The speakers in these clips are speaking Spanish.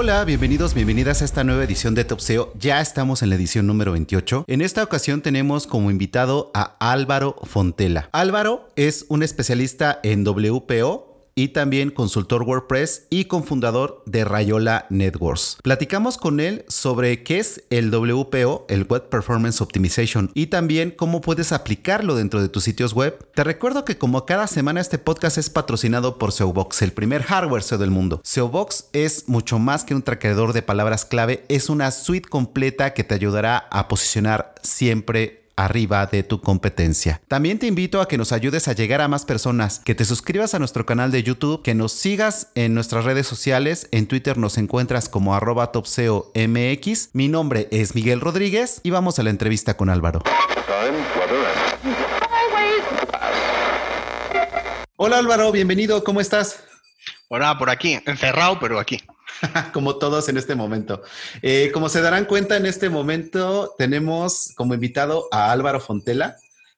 Hola, bienvenidos, bienvenidas a esta nueva edición de Top SEO. Ya estamos en la edición número 28. En esta ocasión tenemos como invitado a Álvaro Fontela. Álvaro es un especialista en WPO, y también consultor WordPress y cofundador de Rayola Networks. Platicamos con él sobre qué es el WPO, el Web Performance Optimization, y también cómo puedes aplicarlo dentro de tus sitios web. Te recuerdo que como cada semana este podcast es patrocinado por SEObox, el primer hardware SEO del mundo. SEObox es mucho más que un traqueador de palabras clave, es una suite completa que te ayudará a posicionar siempre arriba de tu competencia. También te invito a que nos ayudes a llegar a más personas, que te suscribas a nuestro canal de YouTube, que nos sigas en nuestras redes sociales. En Twitter nos encuentras como arroba topseomx. Mi nombre es Miguel Rodríguez y vamos a la entrevista con Álvaro. Hola Álvaro, bienvenido, ¿cómo estás? Hola, por aquí, encerrado, pero aquí. como todos en este momento. Eh, como se darán cuenta, en este momento tenemos como invitado a Álvaro Fontela,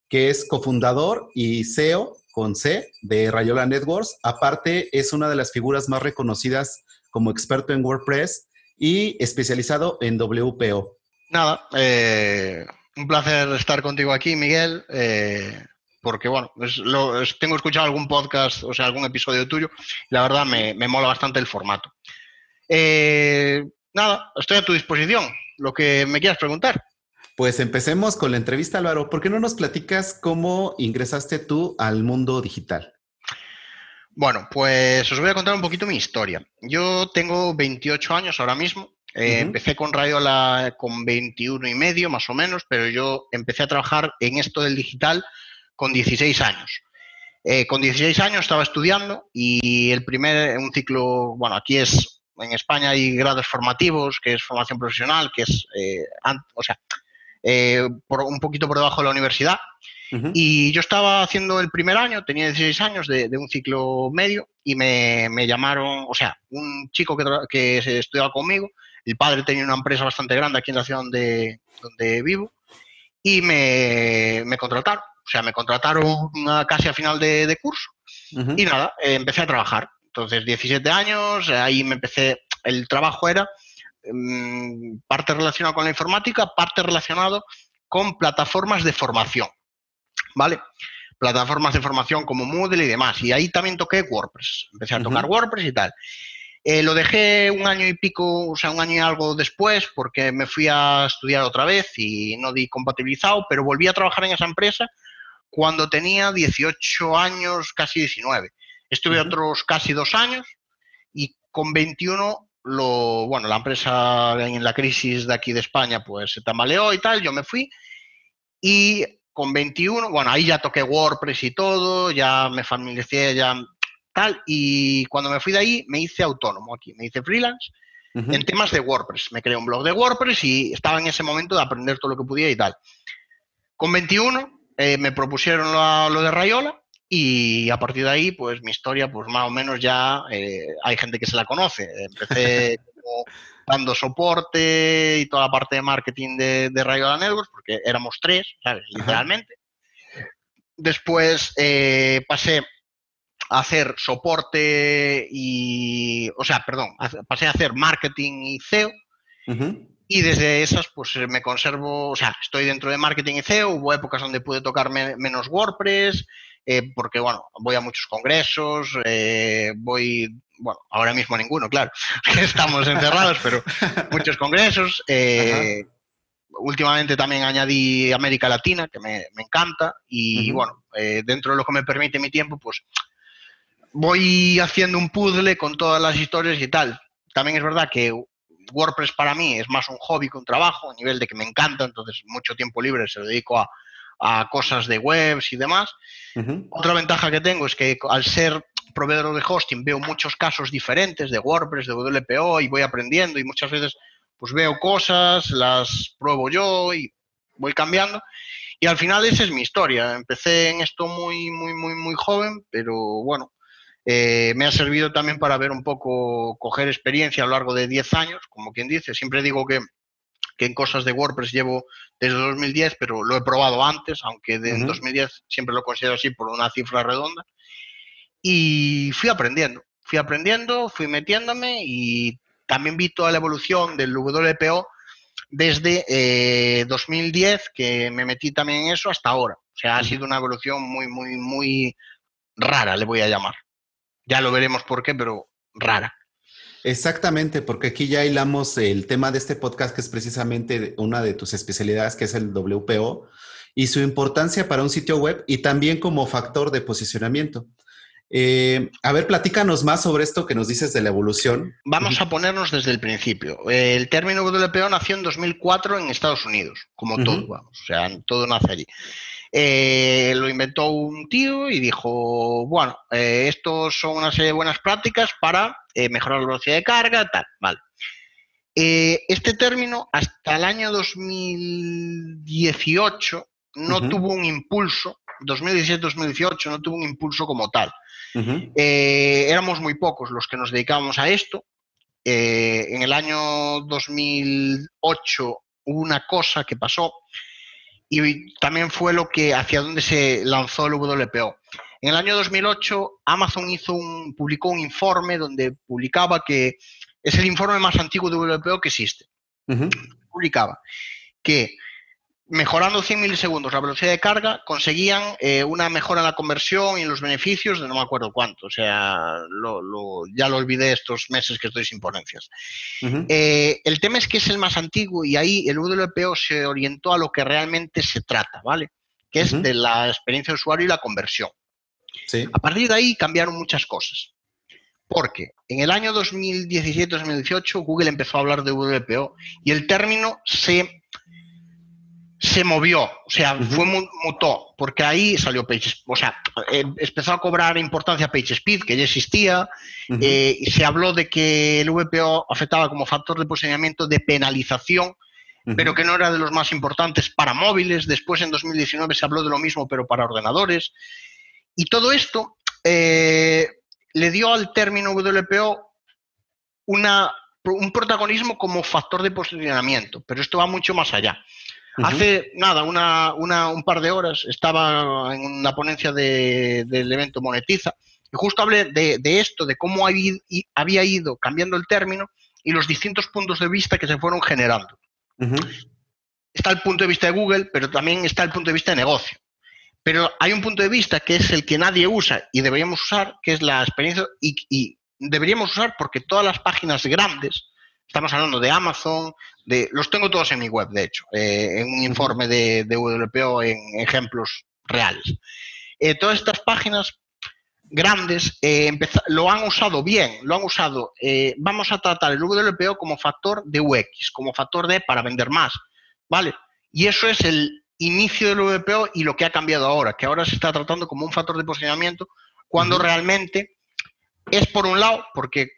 que es cofundador y CEO con C de Rayola Networks. Aparte, es una de las figuras más reconocidas como experto en WordPress y especializado en WPO. Nada, eh, un placer estar contigo aquí, Miguel. Eh, porque bueno, tengo escuchado algún podcast, o sea, algún episodio tuyo, y la verdad me mola bastante el formato. Eh, nada, estoy a tu disposición, lo que me quieras preguntar. Pues empecemos con la entrevista, Álvaro. ¿Por qué no nos platicas cómo ingresaste tú al mundo digital? Bueno, pues os voy a contar un poquito mi historia. Yo tengo 28 años ahora mismo. Eh, empecé con Rayola con 21 y medio, más o menos, pero yo empecé a trabajar en esto del digital con 16 años. Eh, con 16 años estaba estudiando y el primer, un ciclo, bueno, aquí es en España hay grados formativos, que es formación profesional, que es, eh, o sea, eh, por, un poquito por debajo de la universidad. Y yo estaba haciendo el primer año, tenía 16 años de, un ciclo medio y me, llamaron, o sea, un chico que, que se estudiaba conmigo, el padre tenía una empresa bastante grande aquí en la ciudad donde, donde vivo y me, contrataron. O sea, me contrataron casi a final de, curso y nada, eh, empecé a trabajar. Entonces, 17 años, ahí me empecé, el trabajo era mm, parte relacionado con la informática, parte relacionado con plataformas de formación, ¿vale? Plataformas de formación como Moodle y demás. Y ahí también toqué WordPress. Empecé a tocar WordPress y tal. Eh, lo dejé un año y pico, o sea, un año y algo después, porque me fui a estudiar otra vez y no di compatibilizado, pero volví a trabajar en esa empresa cuando tenía 18 años, casi 19. Estuve otros casi dos años y con 21 lo, bueno, la empresa en la crisis de aquí de España pues se tambaleó y tal, yo me fui y con 21, bueno, ahí ya toqué WordPress y todo, ya me familiaricé, ya tal, y cuando me fui de ahí me hice autónomo aquí, me hice freelance en temas de WordPress, me creé un blog de WordPress y estaba en ese momento de aprender todo lo que podía y tal. Con 21 eh, me propusieron lo de Rayola y a partir de ahí, pues mi historia, pues más o menos ya eh, hay gente que se la conoce. Empecé dando soporte y toda la parte de marketing de, de Rayo Networks, porque éramos tres, ¿sabes? Literalmente. Después eh, pasé hacer soporte y, o sea, perdón, pasé a hacer marketing y SEO. Y desde esas, pues me conservo, o sea, estoy dentro de marketing y SEO. Hubo épocas donde pude tocar menos WordPress, eh, porque, bueno, voy a muchos congresos, eh, voy, bueno, ahora mismo a ninguno, claro, estamos encerrados, pero muchos congresos. Eh, últimamente también añadí América Latina, que me, encanta, y bueno, dentro de lo que me permite mi tiempo, pues voy haciendo un puzzle con todas las historias y tal. También es verdad que WordPress para mí es más un hobby que un trabajo, a nivel de que me encanta, entonces mucho tiempo libre se lo dedico a, cosas de webs y demás. Otra ventaja que tengo es que al ser proveedor de hosting veo muchos casos diferentes de WordPress, de WPO y voy aprendiendo y muchas veces pues veo cosas, las pruebo yo y voy cambiando. Y al final esa es mi historia. Empecé en esto muy, muy, muy, muy joven, pero bueno, eh, me ha servido también para ver un poco, coger experiencia a lo largo de 10 años, como quien dice. Siempre digo que, en cosas de WordPress llevo desde 2010, pero lo he probado antes, aunque de, en 2010 siempre lo considero así por una cifra redonda. Y fui aprendiendo, fui aprendiendo, fui metiéndome y también vi toda la evolución del WPO desde 2010, eh, que me metí también en eso, hasta ahora. O sea, ha sido una evolución muy, muy, muy rara, le voy a llamar. Ya lo veremos por qué, pero rara. Exactamente, porque aquí ya hilamos el tema de este podcast, que es precisamente una de tus especialidades, que es el WPO, y su importancia para un sitio web y también como factor de posicionamiento. Eh, a ver, platícanos más sobre esto que nos dices de la evolución. Vamos a ponernos desde el principio. El término WPO nació en 2004 en Estados Unidos, como todo, vamos, o sea, todo nace allí. Eh, lo inventó un tío y dijo, bueno, eh, estos son una serie de buenas prácticas para eh, mejorar la velocidad de carga, tal, vale. este término hasta el año 2018 no tuvo un impulso, 2017-2018 no tuvo un impulso como tal. éramos muy pocos los que nos dedicábamos a esto. en el año 2008 hubo una cosa que pasó y también fue lo que hacia donde se lanzó el WPO. En el año 2008, Amazon hizo un, publicó un informe donde publicaba que es el informe más antiguo de WPO que existe. Publicaba que mejorando 100 milisegundos la velocidad de carga, conseguían eh, una mejora en la conversión y en los beneficios de no me acuerdo cuánto. O sea, ya lo olvidé estos meses que estoy sin ponencias. Eh, el tema es que es el más antiguo y ahí el WPO se orientó a lo que realmente se trata, ¿vale? Que es de la experiencia de usuario y la conversión. A partir de ahí cambiaron muchas cosas. Porque en el año 2017-2018 Google empezó a hablar de WPO y el término se se movió, o sea, fue mutó, porque ahí salió PageSpeed, o sea, eh, empezó a cobrar importancia PageSpeed, que ya existía, eh, y se habló de que el VPO afectaba como factor de posicionamiento de penalización, pero que no era de los más importantes para móviles. Después, en 2019, se habló de lo mismo, pero para ordenadores. Y todo esto eh, le dio al término WPO una, un protagonismo como factor de posicionamiento, pero esto va mucho más allá. Hace nada, un par de horas estaba en una ponencia del evento Monetiza y justo hablé de, esto, de cómo había ido cambiando el término y los distintos puntos de vista que se fueron generando. Está el punto de vista de Google, pero también está el punto de vista de negocio. Pero hay un punto de vista que es el que nadie usa y deberíamos usar, que es la experiencia, y deberíamos usar porque todas las páginas grandes, Estamos hablando de Amazon, de los tengo todos en mi web, de hecho, eh, en un informe de, de, WPO en ejemplos reales. Eh, todas estas páginas grandes eh, lo han usado bien, lo han usado. vamos a tratar el WPO como factor de UX, como factor de para vender más, ¿vale? Y eso es el inicio del WPO y lo que ha cambiado ahora, que ahora se está tratando como un factor de posicionamiento, cuando realmente es por un lado, porque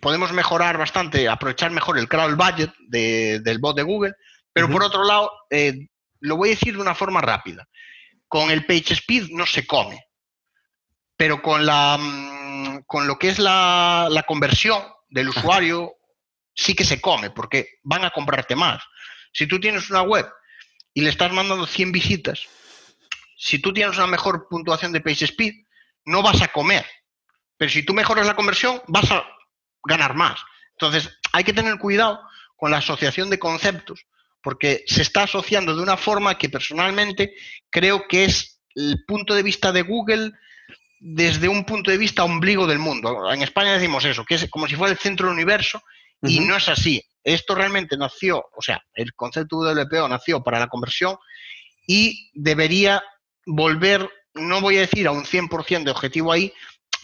podemos mejorar bastante, aprovechar mejor el crawl budget del bot de Google, pero por otro lado, eh, lo voy a decir de una forma rápida. Con el page speed no se come, pero con, la, mm, con lo que es la, la conversión del usuario sí que se come, porque van a comprarte más. Si tú tienes una web y le estás mandando 100 visitas, si tú tienes una mejor puntuación de page speed, no vas a comer pero si tú mejoras la conversión, vas a ganar más. Entonces, hay que tener cuidado con la asociación de conceptos, porque se está asociando de una forma que personalmente creo que es el punto de vista de Google desde un punto de vista ombligo del mundo. En España decimos eso, que es como si fuera el centro del universo, y no es así. Esto realmente nació, o sea, el concepto WPO nació para la conversión y debería volver, no voy a decir a un 100% de objetivo ahí,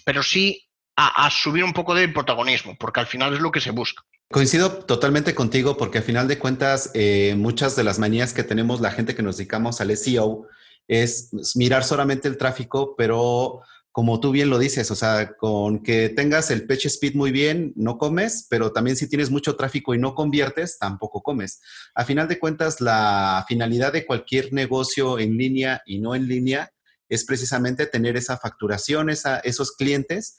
pero sí a, subir un poco de protagonismo, porque al final es lo que se busca. Coincido totalmente contigo porque al final de cuentas eh, muchas de las manías que tenemos la gente que nos dedicamos al SEO es mirar solamente el tráfico, pero como tú bien lo dices, o sea, con que tengas el page speed muy bien, no comes, pero también si tienes mucho tráfico y no conviertes, tampoco comes. A final de cuentas, la finalidad de cualquier negocio en línea y no en línea es precisamente tener esa facturación, esa, esos clientes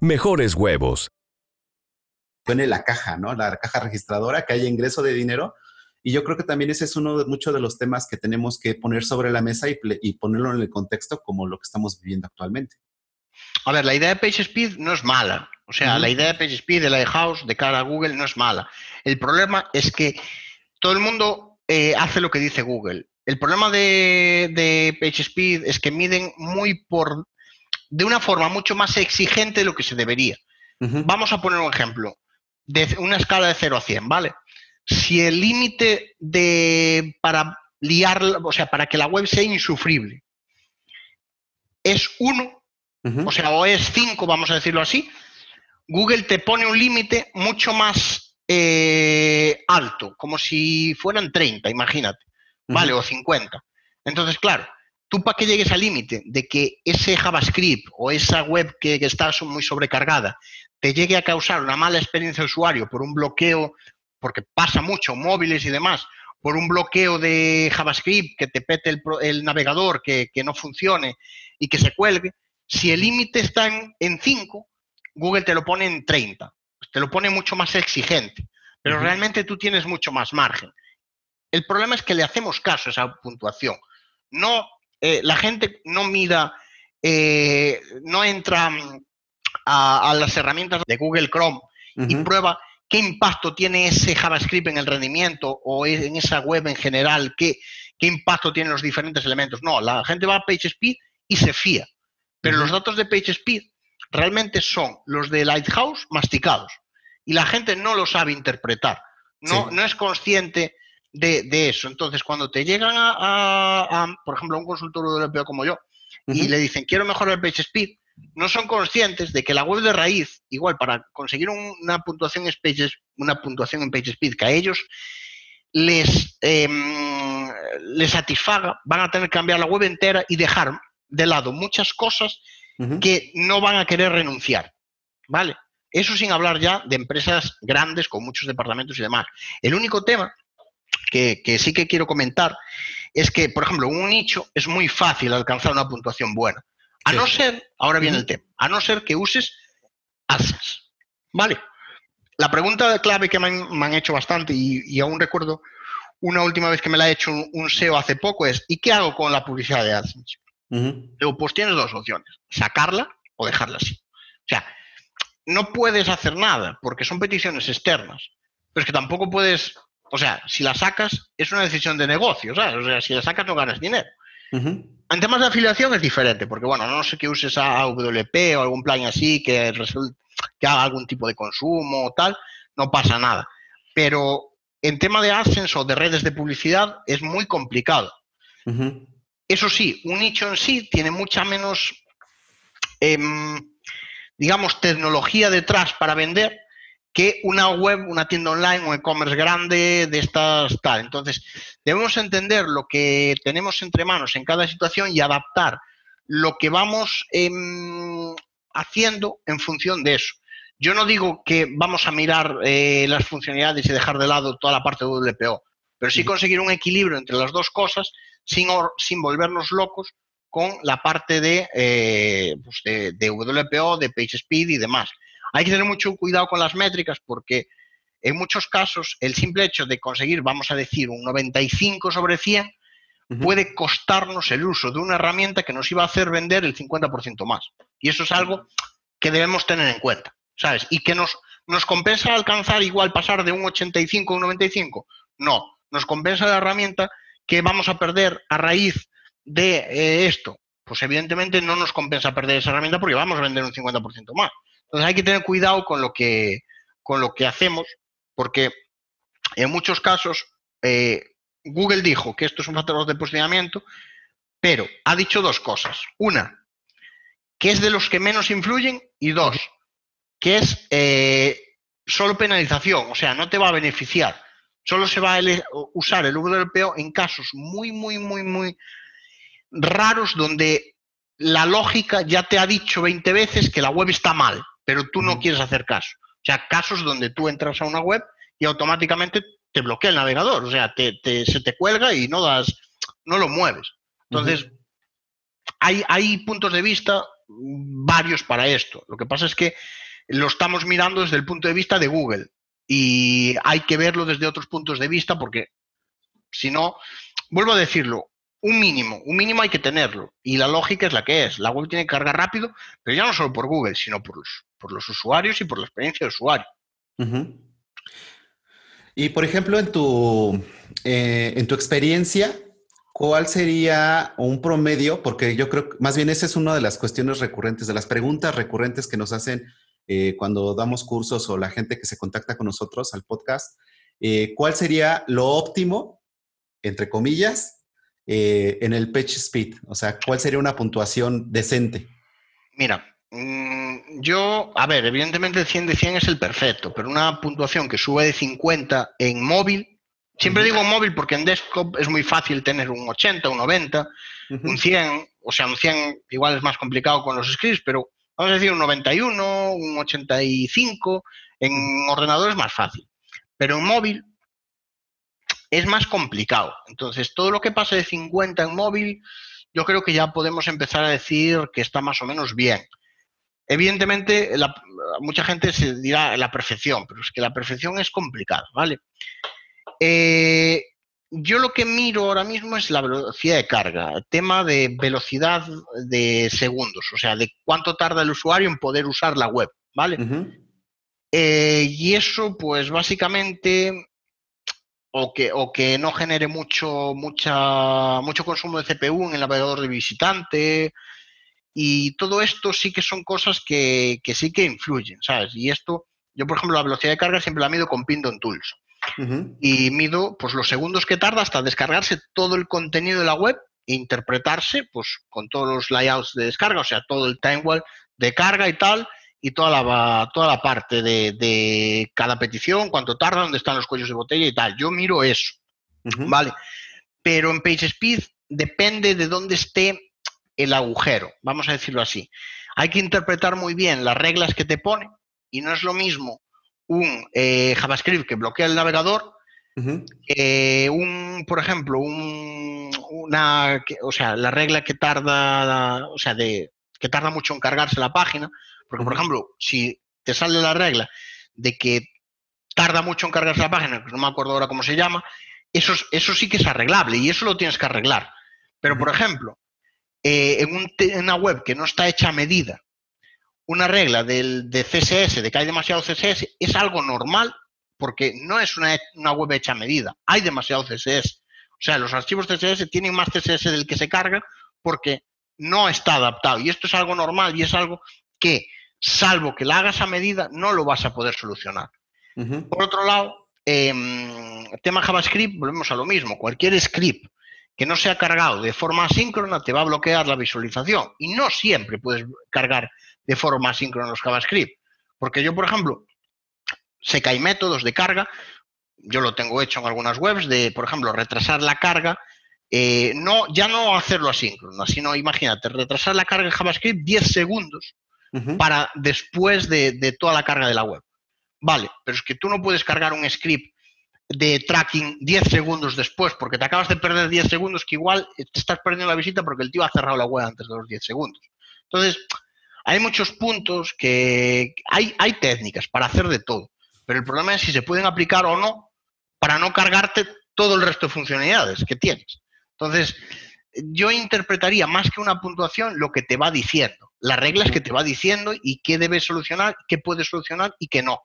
mejores huevos. Pone la caja, ¿no? La caja registradora, que haya ingreso de dinero. Y yo creo que también ese es uno de muchos de los temas que tenemos que poner sobre la mesa y, ponerlo en el contexto como lo que estamos viviendo actualmente. A ver, la idea de PageSpeed no es mala. O sea, la idea de PageSpeed, de Lighthouse, de cara a Google, no es mala. El problema es que todo el mundo eh, hace lo que dice Google. El problema de, de PageSpeed es que miden muy por de una forma mucho más exigente de lo que se debería. Vamos a poner un ejemplo, de una escala de 0 a 100, ¿vale? Si el límite de para liar, o sea, para que la web sea insufrible, es 1, o sea, o es 5, vamos a decirlo así, Google te pone un límite mucho más eh, alto, como si fueran 30, imagínate, ¿vale? O 50. Entonces, claro, tú para que llegues al límite de que ese JavaScript o esa web que, está muy sobrecargada te llegue a causar una mala experiencia de usuario por un bloqueo, porque pasa mucho, móviles y demás, por un bloqueo de JavaScript que te pete el, navegador, que, no funcione y que se cuelgue, si el límite está en 5, Google te lo pone en 30, te lo pone mucho más exigente, pero realmente tú tienes mucho más margen. El problema es que le hacemos caso a esa puntuación. No eh, la gente no mira, eh, no entra mm, a, las herramientas de Google Chrome y prueba qué impacto tiene ese JavaScript en el rendimiento o en esa web en general, qué, qué impacto tienen los diferentes elementos. No, la gente va a PageSpeed y se fía. Pero los datos de PageSpeed realmente son los de Lighthouse masticados y la gente no lo sabe interpretar. No, no es consciente de, eso. Entonces, cuando te llegan a, por ejemplo, a un consultor europeo como yo y le dicen, quiero mejorar el page speed, no son conscientes de que la web de raíz, igual para conseguir una puntuación, una puntuación en page speed que a ellos les, em, les satisfaga, van a tener que cambiar la web entera y dejar de lado muchas cosas que no van a querer renunciar. ¿Vale? Eso sin hablar ya de empresas grandes con muchos departamentos y demás. El único tema que, sí que quiero comentar es que, por ejemplo, un nicho es muy fácil alcanzar una puntuación buena. A no ser, ahora viene el tema, a no ser que uses AdSense. ¿Vale? La pregunta clave que me han, hecho bastante y, aún recuerdo una última vez que me la ha hecho un, SEO hace poco es, ¿y qué hago con la publicidad de AdSense? pues tienes dos opciones, sacarla o dejarla así. O sea, no puedes hacer nada porque son peticiones externas, pero es que tampoco puedes o sea, si la sacas, es una decisión de negocio, ¿sabes? O sea, si la sacas no ganas dinero. En temas de afiliación es diferente, porque bueno, no sé que uses AWP o algún plan así que, que haga algún tipo de consumo o tal, no pasa nada. Pero en tema de AdSense o de redes de publicidad es muy complicado. Eso sí, un nicho en sí tiene mucha menos, em, digamos, tecnología detrás para vender que una web, una tienda online, un e-commerce grande de estas tal. Entonces, debemos entender lo que tenemos entre manos en cada situación y adaptar lo que vamos em, haciendo en función de eso. Yo no digo que vamos a mirar eh, las funcionalidades y dejar de lado toda la parte de WPO, pero sí conseguir un equilibrio entre las dos cosas sin, sin volvernos locos con la parte de, eh, pues de, WPO, de PageSpeed y demás. Hay que tener mucho cuidado con las métricas porque en muchos casos el simple hecho de conseguir, vamos a decir, un 95 sobre 100 puede costarnos el uso de una herramienta que nos iba a hacer vender el 50% más. Y eso es algo que debemos tener en cuenta, ¿sabes? Y que nos, nos compensa alcanzar igual pasar de un 85 a un 95. No, nos compensa la herramienta que vamos a perder a raíz de eh, esto. Pues evidentemente no nos compensa perder esa herramienta porque vamos a vender un 50% más. Entonces hay que tener cuidado con lo que, con lo que hacemos porque en muchos casos eh, Google dijo que esto es un factor de posicionamiento, pero ha dicho dos cosas. Una, que es de los que menos influyen y dos, que es eh, solo penalización, o sea, no te va a beneficiar. Solo se va a usar el WPO en casos muy, muy, muy, muy raros donde la lógica ya te ha dicho 20 veces que la web está mal, pero tú no quieres hacer caso. O sea, casos donde tú entras a una web y automáticamente te bloquea el navegador, o sea, te, se te cuelga y no das, no lo mueves. Entonces, hay, hay puntos de vista varios para esto. Lo que pasa es que lo estamos mirando desde el punto de vista de Google y hay que verlo desde otros puntos de vista porque si no, vuelvo a decirlo, un mínimo, un mínimo hay que tenerlo y la lógica es la que es. La web tiene que cargar rápido, pero ya no solo por Google, sino por los, por los usuarios y por la experiencia de usuario. Y por ejemplo, en tu, eh, en tu experiencia, ¿cuál sería un promedio? Porque yo creo que más bien esa es una de las cuestiones recurrentes, de las preguntas recurrentes que nos hacen eh, cuando damos cursos o la gente que se contacta con nosotros al podcast. Eh, ¿Cuál sería lo óptimo, entre comillas, en el pitch speed? O sea, ¿cuál sería una puntuación decente? Mira, Mm, yo, a ver, evidentemente el 100 de 100 es el perfecto, pero una puntuación que sube de 50 en móvil, siempre digo móvil porque en desktop es muy fácil tener un 80, un 90, un 100, o sea, un 100 igual es más complicado con los scripts, pero vamos a decir un 91, un 85, en ordenador es más fácil, pero en móvil es más complicado. Entonces, todo lo que pase de 50 en móvil, yo creo que ya podemos empezar a decir que está más o menos bien. Evidentemente, mucha gente se dirá la perfección, pero es que la perfección es complicada, ¿vale? Eh, yo lo que miro ahora mismo es la velocidad de carga, el tema de velocidad de segundos, o sea, de cuánto tarda el usuario en poder usar la web, ¿vale? Eh, y eso, pues básicamente, o que, o que no genere mucho, mucha, mucho consumo de CPU en el navegador de visitante, y todo esto sí que son cosas que, sí que influyen, ¿sabes? Y esto, yo por ejemplo, la velocidad de carga siempre la mido con Pindon Tools. Y mido pues los segundos que tarda hasta descargarse todo el contenido de la web e interpretarse pues con todos los layouts de descarga, o sea, todo el time de carga y tal, y toda la, toda la parte de, de, cada petición, cuánto tarda, dónde están los cuellos de botella y tal. Yo miro eso, ¿vale? Pero en PageSpeed depende de dónde esté el agujero, vamos a decirlo así. Hay que interpretar muy bien las reglas que te pone y no es lo mismo un eh, JavaScript que bloquea el navegador que un, por ejemplo, un, una, o sea, la regla que tarda, o sea, de, que tarda mucho en cargarse la página, porque, por ejemplo, si te sale la regla de que tarda mucho en cargarse la página, que no me acuerdo ahora cómo se llama, eso, eso sí que es arreglable y eso lo tienes que arreglar. Pero, por ejemplo, eh, en, una web que no está hecha a medida, una regla del, de CSS, de que hay demasiado CSS, es algo normal porque no es una, web hecha a medida, hay demasiado CSS. O sea, los archivos CSS tienen más CSS del que se carga porque no está adaptado. Y esto es algo normal y es algo que, salvo que la hagas a medida, no lo vas a poder solucionar. Por otro lado, eh, tema JavaScript, volvemos a lo mismo. Cualquier script que no sea cargado de forma asíncrona te va a bloquear la visualización. Y no siempre puedes cargar de forma asíncrona los JavaScript. Porque yo, por ejemplo, sé que hay métodos de carga, yo lo tengo hecho en algunas webs, de, por ejemplo, retrasar la carga, eh, no, ya no hacerlo asíncrono, sino imagínate, retrasar la carga en JavaScript 10 segundos para después de, toda la carga de la web. Vale, pero es que tú no puedes cargar un script de tracking 10 segundos después, porque te acabas de perder 10 segundos, que igual te estás perdiendo la visita porque el tío ha cerrado la web antes de los 10 segundos. Entonces, hay muchos puntos que hay, hay técnicas para hacer de todo, pero el problema es si se pueden aplicar o no para no cargarte todo el resto de funcionalidades que tienes. Entonces, yo interpretaría más que una puntuación lo que te va diciendo, las reglas que te va diciendo y qué debes solucionar, qué puedes solucionar y qué no.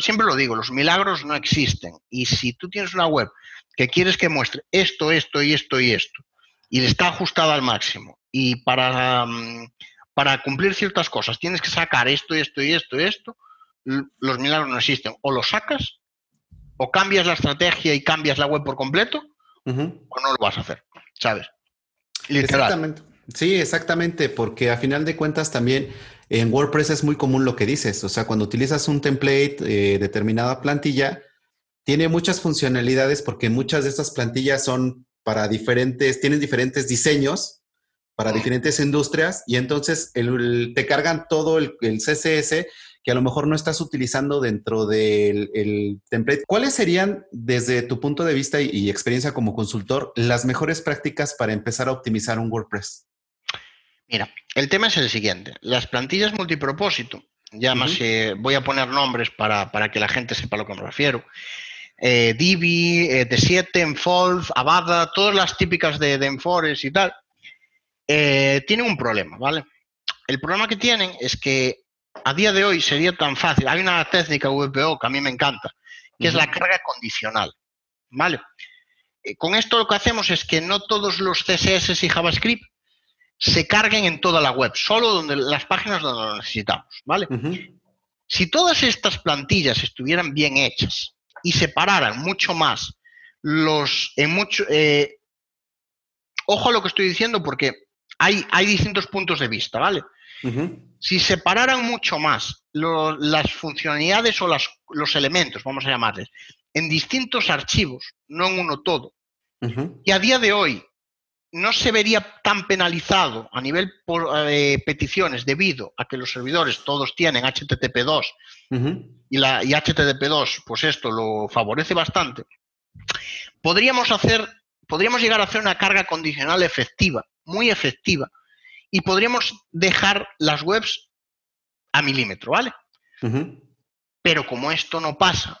siempre lo digo, los milagros no existen. Y si tú tienes una web que quieres que muestre esto, esto y esto y esto, y está ajustada al máximo, y para, mm, para cumplir ciertas cosas tienes que sacar esto, esto y esto y esto, los milagros no existen. O lo sacas, o cambias la estrategia y cambias la web por completo, o no lo vas a hacer. ¿sabes? Exactamente. Sí, exactamente, porque a final de cuentas también en WordPress es muy común lo que dices, o sea, cuando utilizas un template, eh, determinada plantilla, tiene muchas funcionalidades porque muchas de estas plantillas son para diferentes, tienen diferentes diseños para diferentes industrias y entonces te cargan todo el, el CSS que a lo mejor no estás utilizando dentro del template. ¿Cuáles serían, desde tu punto de vista y, experiencia como consultor, las mejores prácticas para empezar a optimizar un WordPress? Mira, el tema es el siguiente. Las plantillas multipropósito, ya más voy a poner nombres para, que la gente sepa a lo que me refiero. Eh, Divi, eh, D7, Enfold, Avada, todas las típicas de, de Enforest y tal, eh, tienen un problema, ¿vale? El problema que tienen es que a día de hoy sería tan fácil. Hay una técnica VPO que a mí me encanta, que es la carga condicional. ¿Vale? Eh, con esto lo que hacemos es que no todos los CSS y JavaScript se carguen en toda la web, solo donde las páginas donde lo necesitamos, ¿vale? Si todas estas plantillas estuvieran bien hechas y separaran mucho más los en mucho eh, ojo a lo que estoy diciendo porque hay, hay distintos puntos de vista, ¿vale? Si separaran mucho más las funcionalidades o los elementos, vamos a llamarles, en distintos archivos, no en uno todo, y a día de hoy no se vería tan penalizado a nivel de eh, peticiones debido a que los servidores todos tienen HTTP2 y, la, y HTTP2, pues esto lo favorece bastante, podríamos hacer, podríamos llegar a hacer una carga condicional efectiva, muy efectiva, y podríamos dejar las webs a milímetro, ¿vale? Pero como esto no pasa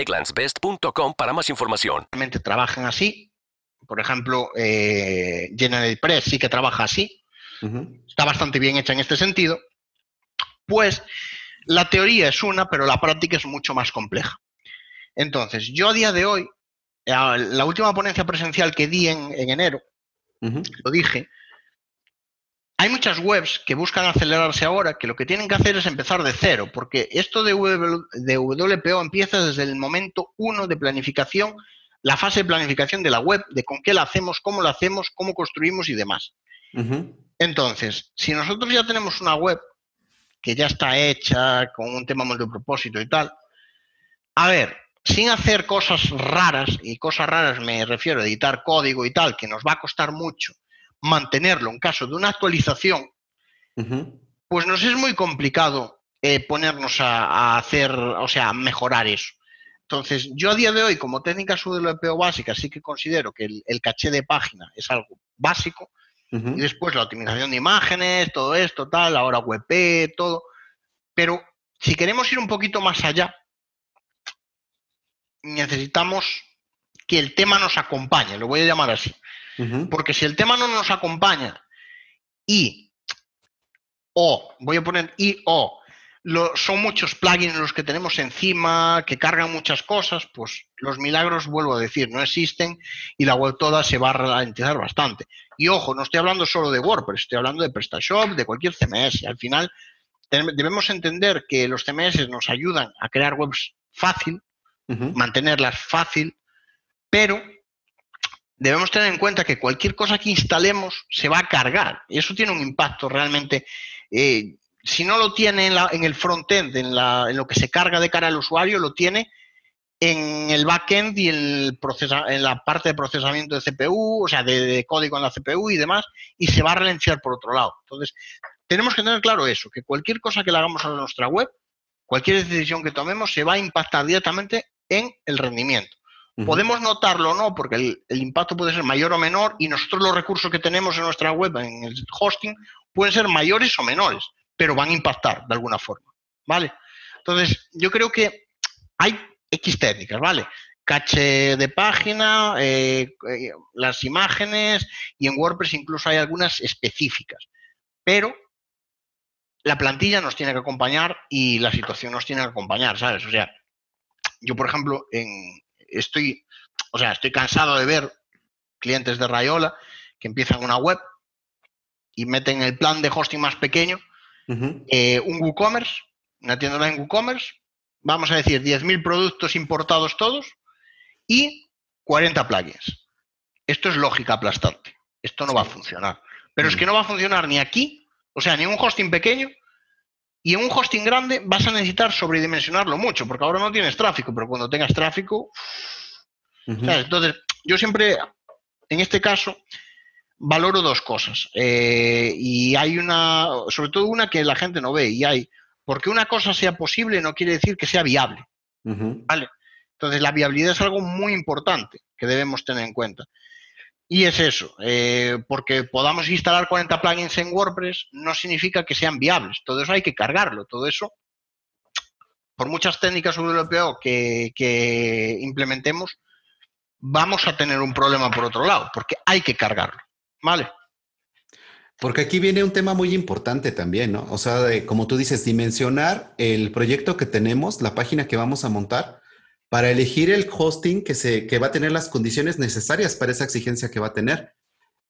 egglandsbest.com para más información. Realmente trabajan así. Por ejemplo, eh, General Press sí que trabaja así. Está bastante bien hecha en este sentido. Pues la teoría es una, pero la práctica es mucho más compleja. Entonces, yo a día de hoy, la última ponencia presencial que di en, enero, lo dije, hay muchas webs que buscan acelerarse ahora que lo que tienen que hacer es empezar de cero, porque esto de, WPO empieza desde el momento uno de planificación, la fase de planificación de la web, de con qué la hacemos, cómo la hacemos, cómo construimos y demás. Entonces, si nosotros ya tenemos una web que ya está hecha con un tema multipropósito y tal, a ver, sin hacer cosas raras, y cosas raras me refiero a editar código y tal, que nos va a costar mucho, mantenerlo en caso de una actualización, pues nos es muy complicado eh, ponernos a, hacer, o sea, a mejorar eso. Entonces, yo a día de hoy, como técnica WPO básica, sí que considero que el, caché de página es algo básico. Y después la optimización de imágenes, todo esto, tal, ahora WP, todo. Pero si queremos ir un poquito más allá, necesitamos que el tema nos acompañe, lo voy a llamar así. Porque si el tema no nos acompaña y o, voy a poner y o, son muchos plugins los que tenemos encima, que cargan muchas cosas, pues los milagros, vuelvo a decir, no existen y la web toda se va a ralentizar bastante. Y ojo, no estoy hablando solo de WordPress, estoy hablando de PrestaShop, de cualquier CMS. Al final, debemos entender que los CMS nos ayudan a crear webs fácil, mantenerlas fácil, pero debemos tener en cuenta que cualquier cosa que instalemos se va a cargar. Y eso tiene un impacto realmente. Eh, si no lo tiene en, el frontend, en, en, lo que se carga de cara al usuario, lo tiene en el backend y en, en la parte de procesamiento de CPU, o sea, de, código en la CPU y demás, y se va a ralentizar por otro lado. Entonces, tenemos que tener claro eso, que cualquier cosa que le hagamos a nuestra web, cualquier decisión que tomemos, se va a impactar directamente en el rendimiento. Podemos notarlo o no, porque el, impacto puede ser mayor o menor y nosotros los recursos que tenemos en nuestra web, en el hosting, pueden ser mayores o menores pero van a impactar de alguna forma, ¿vale? Entonces, yo creo que hay X técnicas, ¿vale? Cache de página, eh, eh, las imágenes y en WordPress incluso hay algunas específicas, pero la plantilla nos tiene que acompañar y la situación nos tiene que acompañar, ¿sabes? O sea, yo, por ejemplo, en, estoy, o sea, estoy cansado de ver clientes de Rayola que empiezan una web y meten el plan de hosting más pequeño eh, un WooCommerce, una tienda en WooCommerce, vamos a decir 10.000 productos importados todos y 40 plugins. Esto es lógica aplastante. Esto no va a funcionar. Pero es que no va a funcionar ni aquí, o sea, ni un hosting pequeño, y en un hosting grande vas a necesitar sobredimensionarlo mucho, porque ahora no tienes tráfico, pero cuando tengas tráfico... Entonces, yo siempre, en este caso, valoro dos cosas. Eh, y hay una, sobre todo una que la gente no ve, y hay, porque una cosa sea posible no quiere decir que sea viable. ¿Vale? Entonces, la viabilidad es algo muy importante que debemos tener en cuenta. Y es eso, eh, porque podamos instalar 40 plugins en WordPress no significa que sean viables. Todo eso hay que cargarlo. Todo eso, por muchas técnicas WPO que, que implementemos, vamos a tener un problema por otro lado, porque hay que cargarlo. Vale. Porque aquí viene un tema muy importante también, ¿no? O sea, como tú dices, dimensionar el proyecto que tenemos, la página que vamos a montar, para elegir el hosting que, se, que va a tener las condiciones necesarias para esa exigencia que va a tener.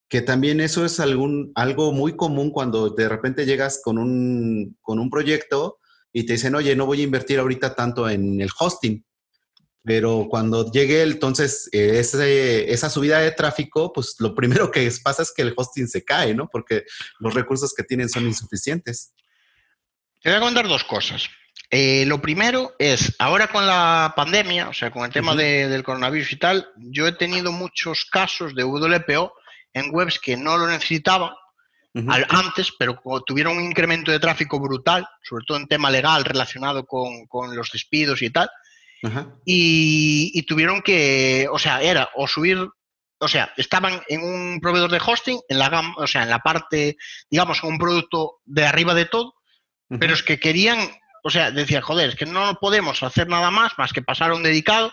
Que también eso es algún, algo muy común cuando de repente llegas con un, con un proyecto y te dicen, oye, no voy a invertir ahorita tanto en el hosting pero cuando llegue entonces eh, esa subida de tráfico, pues lo primero que pasa es que el hosting se cae, ¿no? Porque los recursos que tienen son insuficientes. Te voy a contar dos cosas. Eh, lo primero es, ahora con la pandemia, o sea, con el tema del coronavirus y tal, yo he tenido muchos casos de WPO en webs que no lo necesitaban antes, pero tuvieron un incremento de tráfico brutal, sobre todo en tema legal relacionado con, con los despidos y tal y, tuvieron que, o sea, era o subir, o sea, estaban en un proveedor de hosting, en la o sea, en la parte, digamos, un producto de arriba de todo, pero es que querían, o sea, decía, joder, es que no podemos hacer nada más más que pasar a un dedicado,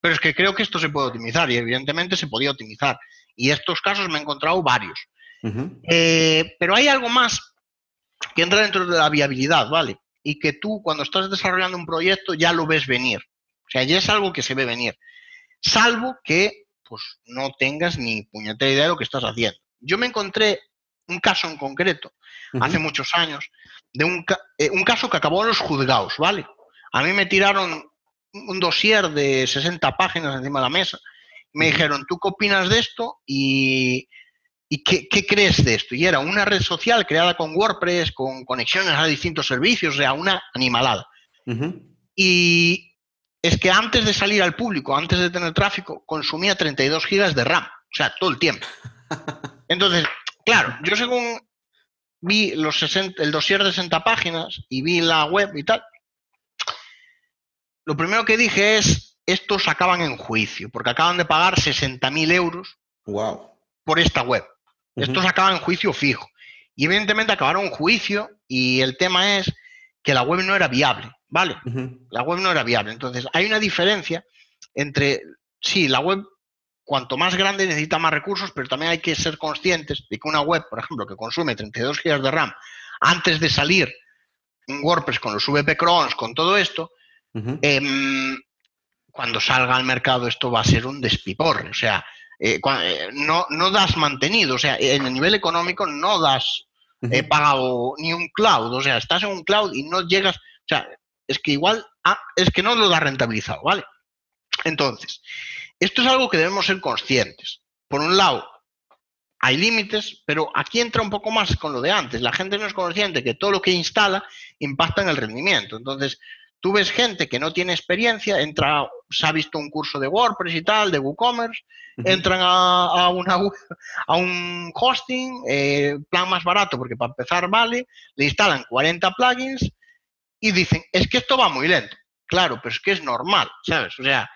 pero es que creo que esto se puede optimizar y evidentemente se podía optimizar. Y estos casos me he encontrado varios. Eh, pero hay algo más que entra dentro de la viabilidad, ¿vale? Y que tú cuando estás desarrollando un proyecto ya lo ves venir. O sea, ya es algo que se ve venir. Salvo que pues, no tengas ni puñetera idea de lo que estás haciendo. Yo me encontré un caso en concreto, hace muchos años, de un, eh, un, caso que acabó en los juzgados, ¿vale? A mí me tiraron un dossier de 60 páginas encima de la mesa. Me dijeron, ¿tú qué opinas de esto? Y, qué, crees de esto? Y era una red social creada con WordPress, con conexiones a distintos servicios, o sea, una animalada. Y, es que antes de salir al público, antes de tener tráfico, consumía 32 gigas de RAM, o sea, todo el tiempo. Entonces, claro, yo según vi los 60, el dossier de 60 páginas y vi la web y tal, lo primero que dije es, estos acaban en juicio, porque acaban de pagar 60.000 euros por esta web. Estos acaban en juicio fijo. Y evidentemente acabaron en juicio y el tema es que la web no era viable. ¿vale? La web no era viable. Entonces, hay una diferencia entre, sí, la web, cuanto más grande, necesita más recursos, pero también hay que ser conscientes de que una web, por ejemplo, que consume 32 GB de RAM, antes de salir WordPress con los VP crons, con todo esto, em, cuando salga al mercado esto va a ser un despiporre. O sea, eh, eh, no, no das mantenido, o sea, en el nivel económico no das eh, pagado ni un cloud, o sea, estás en un cloud y no llegas, o sea, es que igual, ah, es que no lo da rentabilizado, ¿vale? Entonces, esto es algo que debemos ser conscientes. Por un lado, hay límites, pero aquí entra un poco más con lo de antes. La gente no es consciente que todo lo que instala impacta en el rendimiento. Entonces, tú ves gente que no tiene experiencia, entra, se ha visto un curso de WordPress y tal, de WooCommerce, entran a, una, a un hosting, eh, plan más barato, porque para empezar vale, le instalan 40 plugins y dicen, es que esto va muy lento. Claro, pero es que es normal, ¿sabes? O sea,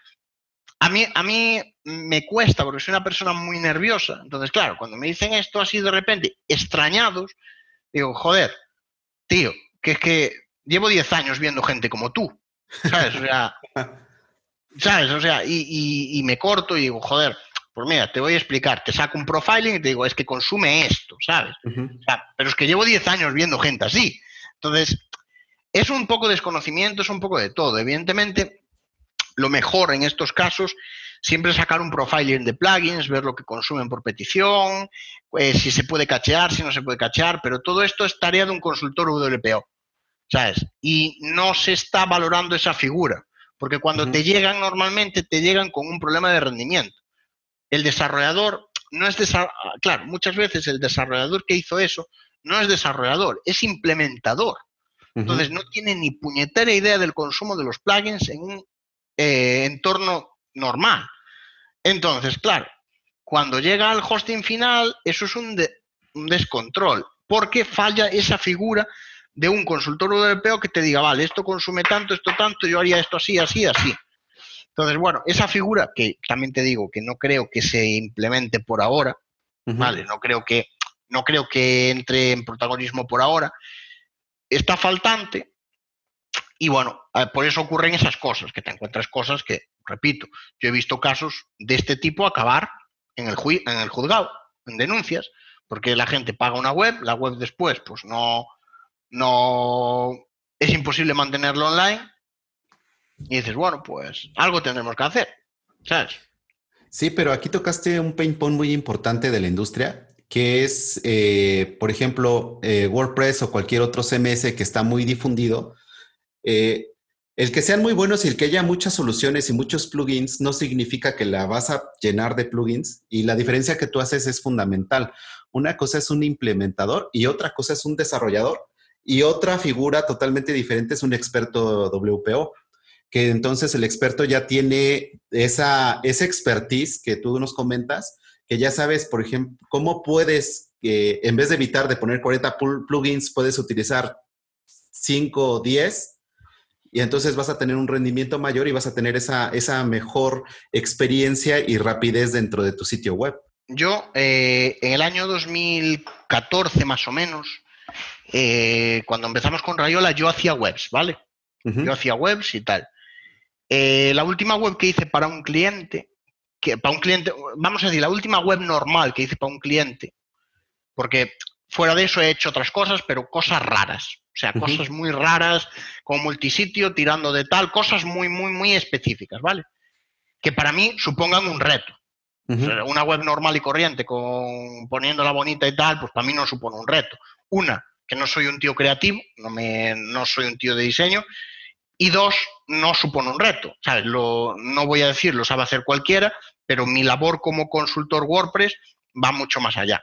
a mí, a mí me cuesta porque soy una persona muy nerviosa. Entonces, claro, cuando me dicen esto así de repente, extrañados, digo, joder, tío, que es que llevo 10 años viendo gente como tú. ¿Sabes? O sea, ¿sabes? O sea, y, me corto y digo, joder, pues mira, te voy a explicar, te saco un profiling y te digo, es que consume esto, ¿sabes? pero es que llevo 10 años viendo gente así. Entonces, es un poco de desconocimiento, es un poco de todo. Evidentemente, lo mejor en estos casos siempre sacar un profiling de plugins, ver lo que consumen por petición, eh, si se puede cachear, si no se puede cachear, pero todo esto es tarea de un consultor WPO, ¿sabes? Y no se está valorando esa figura, porque cuando te llegan normalmente te llegan con un problema de rendimiento. El desarrollador no es desarrollador, claro, muchas veces el desarrollador que hizo eso no es desarrollador, es implementador. Entonces no tiene ni puñetera idea del consumo de los plugins en un eh, entorno normal. Entonces, claro, cuando llega al hosting final, eso es un, descontrol, porque falla esa figura de un consultor europeo que te diga, vale, esto consume tanto, esto tanto, yo haría esto así, así, así. Entonces, bueno, esa figura, que también te digo que no creo que se implemente por ahora, ¿vale? No creo que, no creo que entre en protagonismo por ahora, está faltante, y bueno, eh, por eso ocurren esas cosas, que te encuentras cosas que, repito, yo he visto casos de este tipo acabar en el, en el juzgado, en denuncias, porque la gente paga una web, la web después, pues no, no, es imposible mantenerlo online. Y dices, bueno, pues algo tendremos que hacer. Sí, pero aquí tocaste un pain point muy importante de la industria, que es, eh, por ejemplo, eh, WordPress o cualquier otro CMS que está muy difundido, eh, el que sean muy buenos y el que haya muchas soluciones y muchos plugins no significa que la vas a llenar de plugins y la diferencia que tú haces es fundamental. Una cosa es un implementador y otra cosa es un desarrollador y otra figura totalmente diferente es un experto WPO, que entonces el experto ya tiene esa, esa expertise que tú nos comentas, que ya sabes, por ejemplo, cómo puedes, eh, en vez de evitar de poner 40 plugins, puedes utilizar 5 o 10 y entonces vas a tener un rendimiento mayor y vas a tener esa, esa mejor experiencia y rapidez dentro de tu sitio web. Yo, eh, en el año 2014 más o menos, eh, cuando empezamos con Rayola, yo hacía webs, ¿vale? Yo hacía webs y tal. Eh, la última web que hice para un cliente, que para un cliente, vamos a decir, la última web normal que hice para un cliente, porque fuera de eso he hecho otras cosas, pero cosas raras. O sea, cosas muy raras, como multisitio, tirando de tal, cosas muy, muy, muy específicas, ¿vale? Que para mí supongan un reto. una web normal y corriente, con poniéndola bonita y tal, pues para mí no supone un reto. Una, que no soy un tío creativo, no, me, no soy un tío de diseño. Y dos, no supone un reto. ¿sabes? Lo, no voy a decir, lo sabe hacer cualquiera, pero mi labor como consultor WordPress va mucho más allá.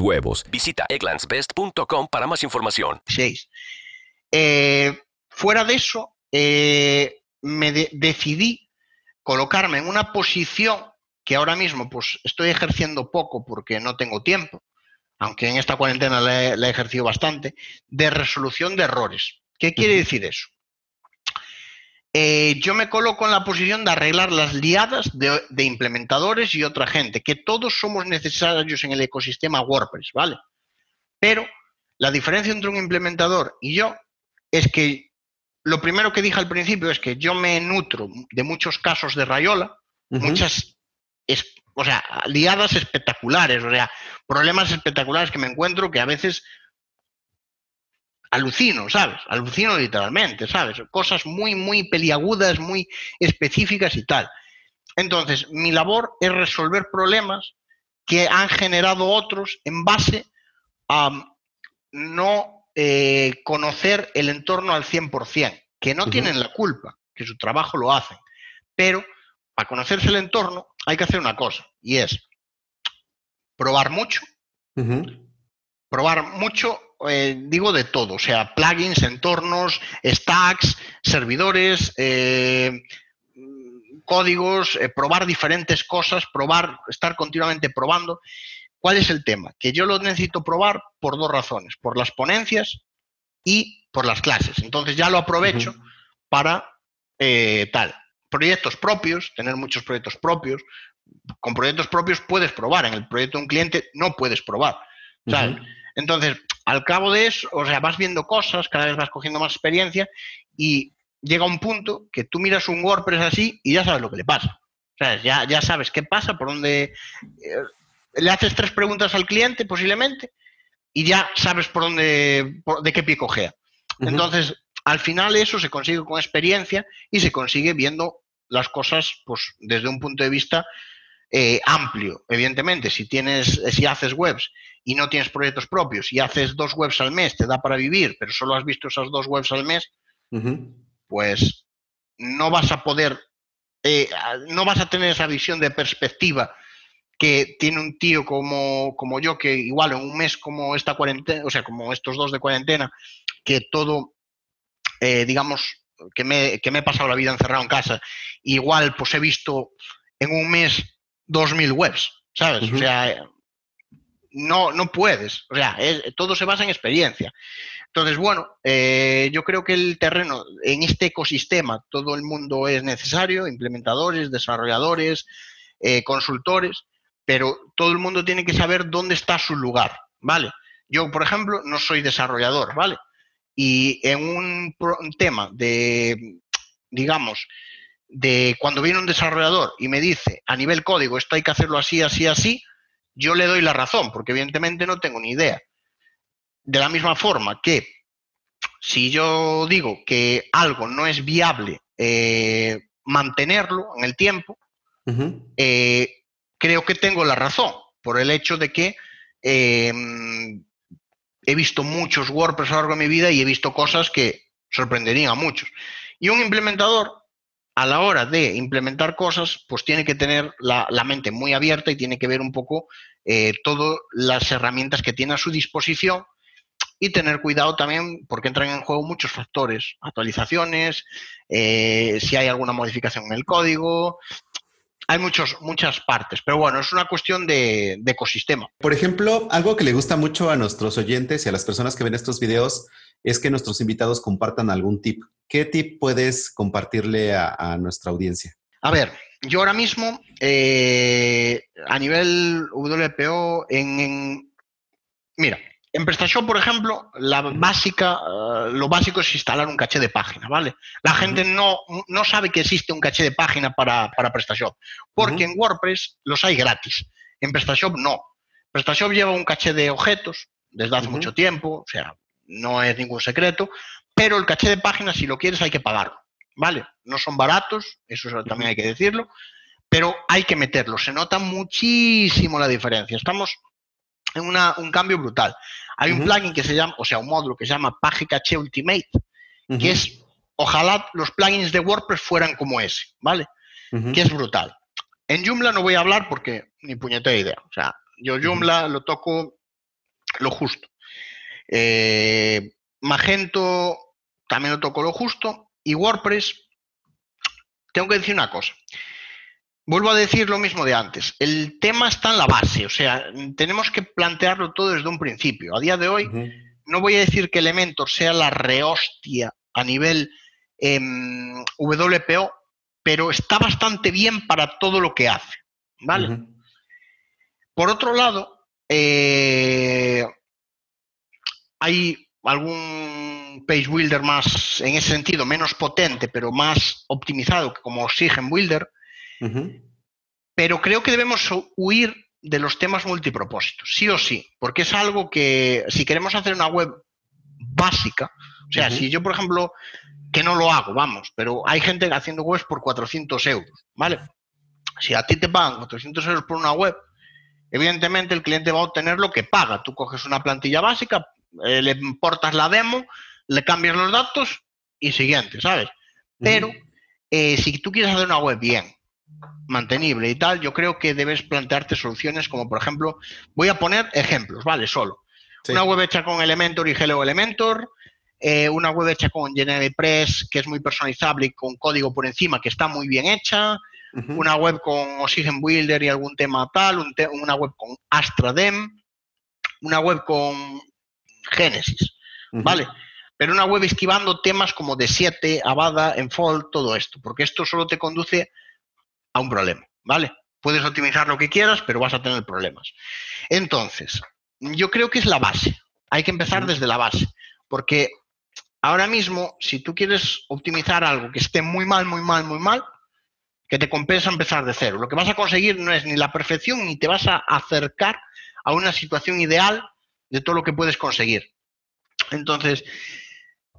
huevos. Visita egglandsbest.com para más información. Eh, fuera de eso, eh, me decidí colocarme en una posición que ahora mismo pues estoy ejerciendo poco porque no tengo tiempo, aunque en esta cuarentena la he, ejercido bastante, de resolución de errores. ¿Qué quiere decir eso? Eh, yo me coloco en la posición de arreglar las liadas de, implementadores y otra gente, que todos somos necesarios en el ecosistema WordPress, ¿vale? Pero la diferencia entre un implementador y yo es que lo primero que dije al principio es que yo me nutro de muchos casos de Rayola, muchas, o sea, liadas espectaculares, o sea, problemas espectaculares que me encuentro que a veces alucino, ¿sabes? Alucino literalmente, ¿sabes? Cosas muy, muy peliagudas, muy específicas y tal. Entonces, mi labor es resolver problemas que han generado otros en base a no eh, conocer el entorno al 100%, que no tienen la culpa, que su trabajo lo hacen. Pero para conocerse el entorno hay que hacer una cosa, y es probar mucho, probar mucho eh, digo de todo, o sea, plugins, entornos, stacks, servidores, eh, códigos, eh, probar diferentes cosas, probar, estar continuamente probando. ¿Cuál es el tema? Que yo lo necesito probar por dos razones, por las ponencias y por las clases. Entonces ya lo aprovecho para tal. Proyectos propios, tener muchos proyectos propios. Con proyectos propios puedes probar, en el proyecto de un cliente no puedes probar. Entonces, al cabo de eso, o sea, vas viendo cosas, cada vez vas cogiendo más experiencia y llega un punto que tú miras un WordPress así y ya sabes lo que le pasa. O sea, ya, ya sabes qué pasa, por dónde... Eh, le haces tres preguntas al cliente posiblemente y ya sabes por dónde, de qué pie cogea. Entonces, al final eso se consigue con experiencia y se consigue viendo las cosas pues, desde un punto de vista eh, amplio. Evidentemente, si tienes, si haces webs y no tienes proyectos propios y haces dos webs al mes, te da para vivir, pero solo has visto esas dos webs al mes, pues no vas a poder, eh, no vas a tener esa visión de perspectiva que tiene un tío como, como yo, que igual en un mes como esta cuarentena, o sea, como estos dos de cuarentena, que todo, eh, digamos, que me, que me he pasado la vida encerrado en casa, igual pues he visto en un mes 2.000 webs, ¿sabes? O sea, no, no puedes. O sea, todo se basa en experiencia. Entonces, bueno, eh, yo creo que el terreno, en este ecosistema, todo el mundo es necesario, implementadores, desarrolladores, eh, consultores, pero todo el mundo tiene que saber dónde está su lugar, ¿vale? Yo, por ejemplo, no soy desarrollador, ¿vale? Y en un tema de, digamos, de cuando viene un desarrollador y me dice a nivel código esto hay que hacerlo así, así, así, yo le doy la razón, porque evidentemente no tengo ni idea. De la misma forma que si yo digo que algo no es viable eh, mantenerlo en el tiempo, eh, creo que tengo la razón, por el hecho de que em, he visto muchos WordPress a lo largo de mi vida y he visto cosas que sorprenderían a muchos. Y un implementador a la hora de implementar cosas, pues tiene que tener la, mente muy abierta y tiene que ver un poco eh, todas las herramientas que tiene a su disposición y tener cuidado también porque entran en juego muchos factores, actualizaciones, eh, si hay alguna modificación en el código, hay muchos, muchas partes, pero bueno, es una cuestión de, de, ecosistema. Por ejemplo, algo que le gusta mucho a nuestros oyentes y a las personas que ven estos videos es que nuestros invitados compartan algún tip. ¿Qué tip puedes compartirle a, nuestra audiencia? A ver, yo ahora mismo, eh, a nivel WPO, en, mira, en PrestaShop, por ejemplo, la básica, eh, lo básico es instalar un caché de página, ¿vale? La gente no, no, sabe que existe un caché de página para, para PrestaShop, porque en WordPress los hay gratis. En PrestaShop no. PrestaShop lleva un caché de objetos desde hace mucho tiempo, o sea, no es ningún secreto, pero el caché de páginas, si lo quieres, hay que pagarlo, ¿vale? No son baratos, eso también hay que decirlo, pero hay que meterlo. Se nota muchísimo la diferencia. Estamos en un cambio brutal. Hay un plugin que se llama, o sea, un módulo que se llama Page Caché Ultimate, que es, ojalá los plugins de WordPress fueran como ese, ¿vale? Que es brutal. En Joomla no voy a hablar porque ni puñetera idea. O sea, yo Joomla lo toco lo justo. Eh, Magento también lo toco lo justo. Y WordPress, tengo que decir una cosa. Vuelvo a decir lo mismo de antes. El tema está en la base, o sea, tenemos que plantearlo todo desde un principio. A día de hoy, no voy a decir que Elementor sea la rehostia a nivel em, WPO, pero está bastante bien para todo lo que hace. ¿Vale? Por otro lado, eh, hay algún page builder más, en ese sentido, menos potente, pero más optimizado que como Oxygen Builder. Pero creo que debemos huir de los temas multipropósitos, sí o sí, porque es algo que si queremos hacer una web básica, o sea, si yo, por ejemplo, que no lo hago, vamos, pero hay gente haciendo webs por 400 euros, ¿vale? Si a ti te pagan 400 euros por una web, evidentemente el cliente va a obtener lo que paga. Tú coges una plantilla básica, eh, le importas la demo, le cambias los datos y siguiente, ¿sabes? Pero eh, si tú quieres hacer una web bien, mantenible y tal, yo creo que debes plantearte soluciones como, por ejemplo, voy a poner ejemplos, ¿vale? Solo. Una web hecha con Elementor y Hello Elementor, eh, una web hecha con GeneratePress, que es muy personalizable y con código por encima, que está muy bien hecha, una web con Oxygen Builder y algún tema tal, una web con AstraDem, una web con Genesis, ¿vale? Pero una web esquivando temas como de 7, Avada, Enfold, todo esto, porque esto solo te conduce a un problema, ¿vale? Puedes optimizar lo que quieras, pero vas a tener problemas. Entonces, yo creo que es la base. Hay que empezar desde la base, porque ahora mismo, si tú quieres optimizar algo que esté muy mal, muy mal, muy mal, que te compensa empezar de cero. Lo que vas a conseguir no es ni la perfección, ni te vas a acercar a una situación ideal de todo lo que puedes conseguir. Entonces,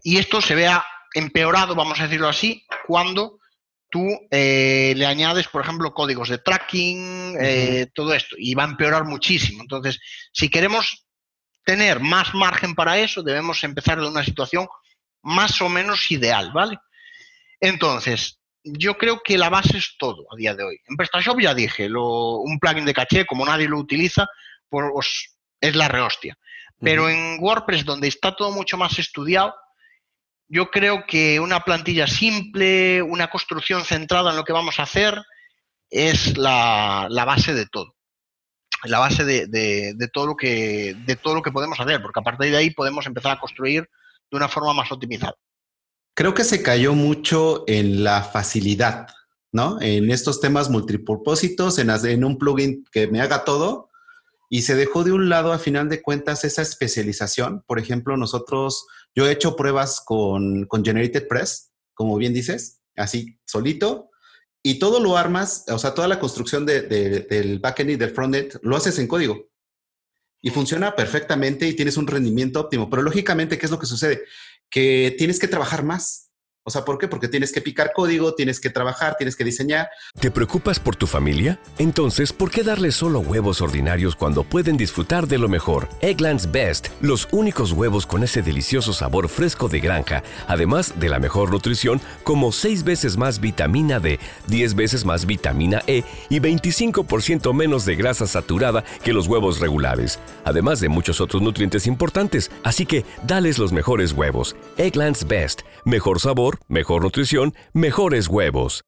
y esto se vea empeorado, vamos a decirlo así, cuando tú eh, le añades, por ejemplo, códigos de tracking, eh, todo esto, y va a empeorar muchísimo. Entonces, si queremos tener más margen para eso, debemos empezar de una situación más o menos ideal, ¿vale? Entonces, yo creo que la base es todo a día de hoy. En PrestaShop ya dije, un plugin de caché, como nadie lo utiliza, pues es la rehostia. Pero en WordPress, donde está todo mucho más estudiado, yo creo que una plantilla simple, una construcción centrada en lo que vamos a hacer, es la, base de todo. La base de, todo lo que, de todo lo que podemos hacer, porque a partir de ahí podemos empezar a construir de una forma más optimizada. Creo que se cayó mucho en la facilidad, ¿no? En estos temas multipropósitos, en, en un plugin que me haga todo, y se dejó de un lado, a final de cuentas, esa especialización. Por ejemplo, nosotros, yo he hecho pruebas con, con Generated Press, como bien dices, así solito, y todo lo armas, o sea, toda la construcción del backend y del frontend lo haces en código. Y funciona perfectamente y tienes un rendimiento óptimo. Pero lógicamente, ¿qué es lo que sucede? Que tienes que trabajar más. O sea, ¿por qué? Porque tienes que picar código, tienes que trabajar, tienes que diseñar. ¿Te preocupas por tu familia? Entonces, ¿por qué darles solo huevos ordinarios cuando pueden disfrutar de lo mejor? Eggland's Best, los únicos huevos con ese delicioso sabor fresco de granja, además de la mejor nutrición, como 6 veces más vitamina D, 10 veces más vitamina E y 25% menos de grasa saturada que los huevos regulares, además de muchos otros nutrientes importantes. Así que, dales los mejores huevos. Eggland's Best, mejor sabor mejor nutrición, mejores huevos.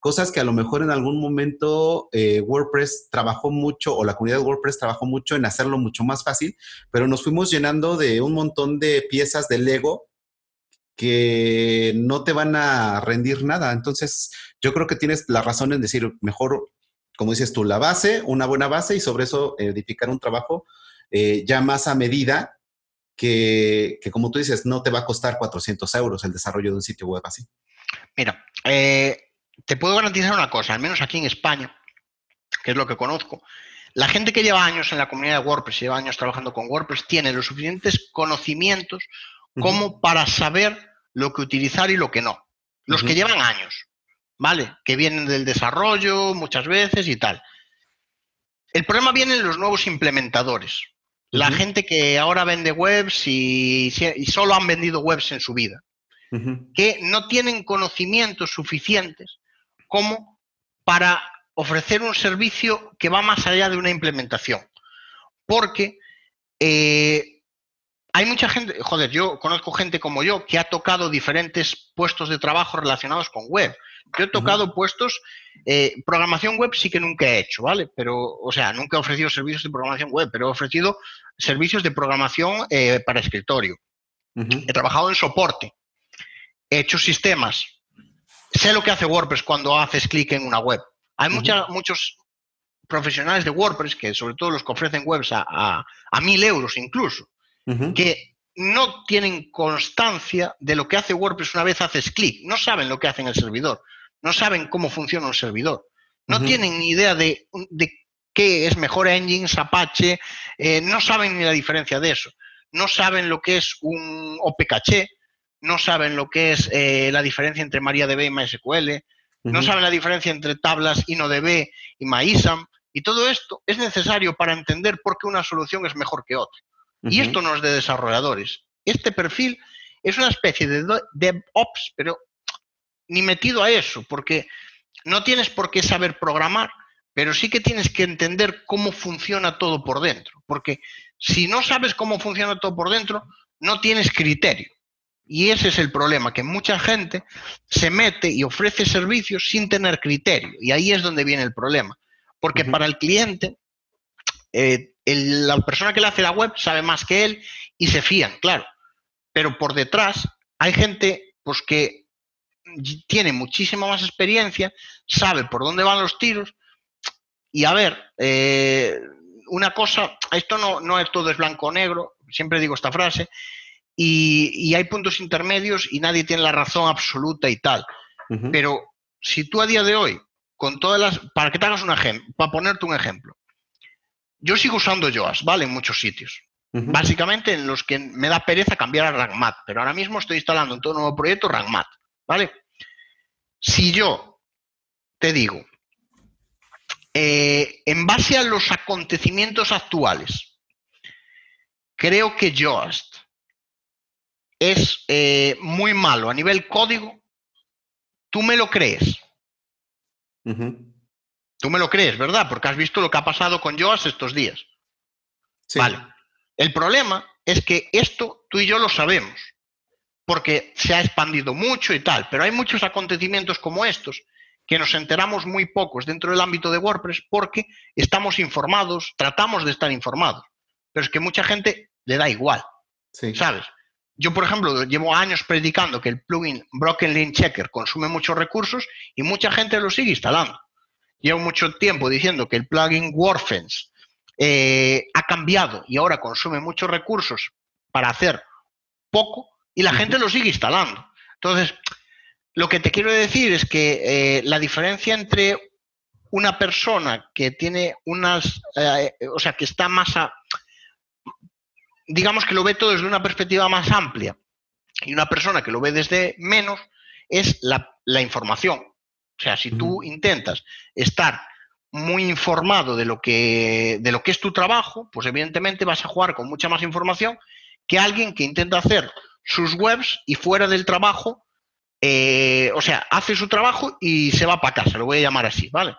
Cosas que a lo mejor en algún momento eh, WordPress trabajó mucho o la comunidad de WordPress trabajó mucho en hacerlo mucho más fácil, pero nos fuimos llenando de un montón de piezas de Lego que no te van a rendir nada. Entonces, yo creo que tienes la razón en decir, mejor, como dices tú, la base, una buena base y sobre eso edificar un trabajo eh, ya más a medida que, como tú dices, no te va a costar 400 euros el desarrollo de un sitio web así. Mira, eh, te puedo garantizar una cosa, al menos aquí en España, que es lo que conozco, la gente que lleva años en la comunidad de WordPress, lleva años trabajando con WordPress, tiene los suficientes conocimientos como para saber lo que utilizar y lo que no. Los que llevan años, ¿vale? Que vienen del desarrollo muchas veces y tal. El problema viene en los nuevos implementadores. La gente que ahora vende webs y, solo han vendido webs en su vida, que no tienen conocimientos suficientes como para ofrecer un servicio que va más allá de una implementación. Porque eh, hay mucha gente, joder, yo conozco gente como yo que ha tocado diferentes puestos de trabajo relacionados con web. Yo he tocado puestos, eh, programación web sí que nunca he hecho, ¿vale? Pero, o sea, nunca he ofrecido servicios de programación web, pero he ofrecido servicios de programación eh, para escritorio. He trabajado en soporte, he hecho sistemas, sé lo que hace WordPress cuando haces clic en una web. Hay muchos profesionales de WordPress, que sobre todo los que ofrecen webs a, mil euros incluso, que no tienen constancia de lo que hace WordPress una vez haces clic, no saben lo que hace en el servidor, no saben cómo funciona un servidor, no tienen ni idea de, qué es mejor Engines, Apache, eh, no saben ni la diferencia de eso, no saben lo que es un OPCache, no saben lo que es eh, la diferencia entre MariaDB y MySQL, no saben la diferencia entre tablas InnoDB y MyISAM, y todo esto es necesario para entender por qué una solución es mejor que otra. Y esto no es de desarrolladores. Este perfil es una especie de DevOps, pero ni metido a eso, porque no tienes por qué saber programar, pero sí que tienes que entender cómo funciona todo por dentro, porque si no sabes cómo funciona todo por dentro, no tienes criterio. Y ese es el problema, que mucha gente se mete y ofrece servicios sin tener criterio. Y ahí es donde viene el problema. Porque para el cliente, eh, la persona que le hace la web sabe más que él y se fían, claro. Pero por detrás hay gente pues, que tiene muchísima más experiencia, sabe por dónde van los tiros. Y a ver, eh, una cosa, esto no, no es todo es blanco o negro, siempre digo esta frase, y, hay puntos intermedios y nadie tiene la razón absoluta y tal. Pero si tú a día de hoy, con todas las... Para que te hagas un ejemplo, para ponerte un ejemplo, yo sigo usando Yoast, ¿vale? En muchos sitios. Básicamente en los que me da pereza cambiar a RANGMAT, pero ahora mismo estoy instalando en todo nuevo proyecto RANGMAT, ¿vale? Si yo te digo, eh, en base a los acontecimientos actuales, creo que Yoast es eh, muy malo a nivel código, tú me lo crees. Tú me lo crees, ¿verdad? Porque has visto lo que ha pasado con Joas estos días. Vale. El problema es que esto tú y yo lo sabemos, porque se ha expandido mucho y tal, pero hay muchos acontecimientos como estos que nos enteramos muy pocos dentro del ámbito de WordPress porque estamos informados, tratamos de estar informados, pero es que mucha gente le da igual, ¿sabes? Yo, por ejemplo, llevo años predicando que el plugin Broken Link Checker consume muchos recursos y mucha gente lo sigue instalando. Llevo mucho tiempo diciendo que el plugin Warfence eh, ha cambiado y ahora consume muchos recursos para hacer poco y la gente lo sigue instalando. Entonces, lo que te quiero decir es que eh, la diferencia entre una persona que tiene unas, eh, o sea, que está más a, digamos que lo ve todo desde una perspectiva más amplia y una persona que lo ve desde menos es la, información. O sea, si tú intentas estar muy informado de lo, que, de lo que es tu trabajo, pues evidentemente vas a jugar con mucha más información que alguien que intenta hacer sus webs y fuera del trabajo, eh, o sea, hace su trabajo y se va para casa, lo voy a llamar así, ¿vale?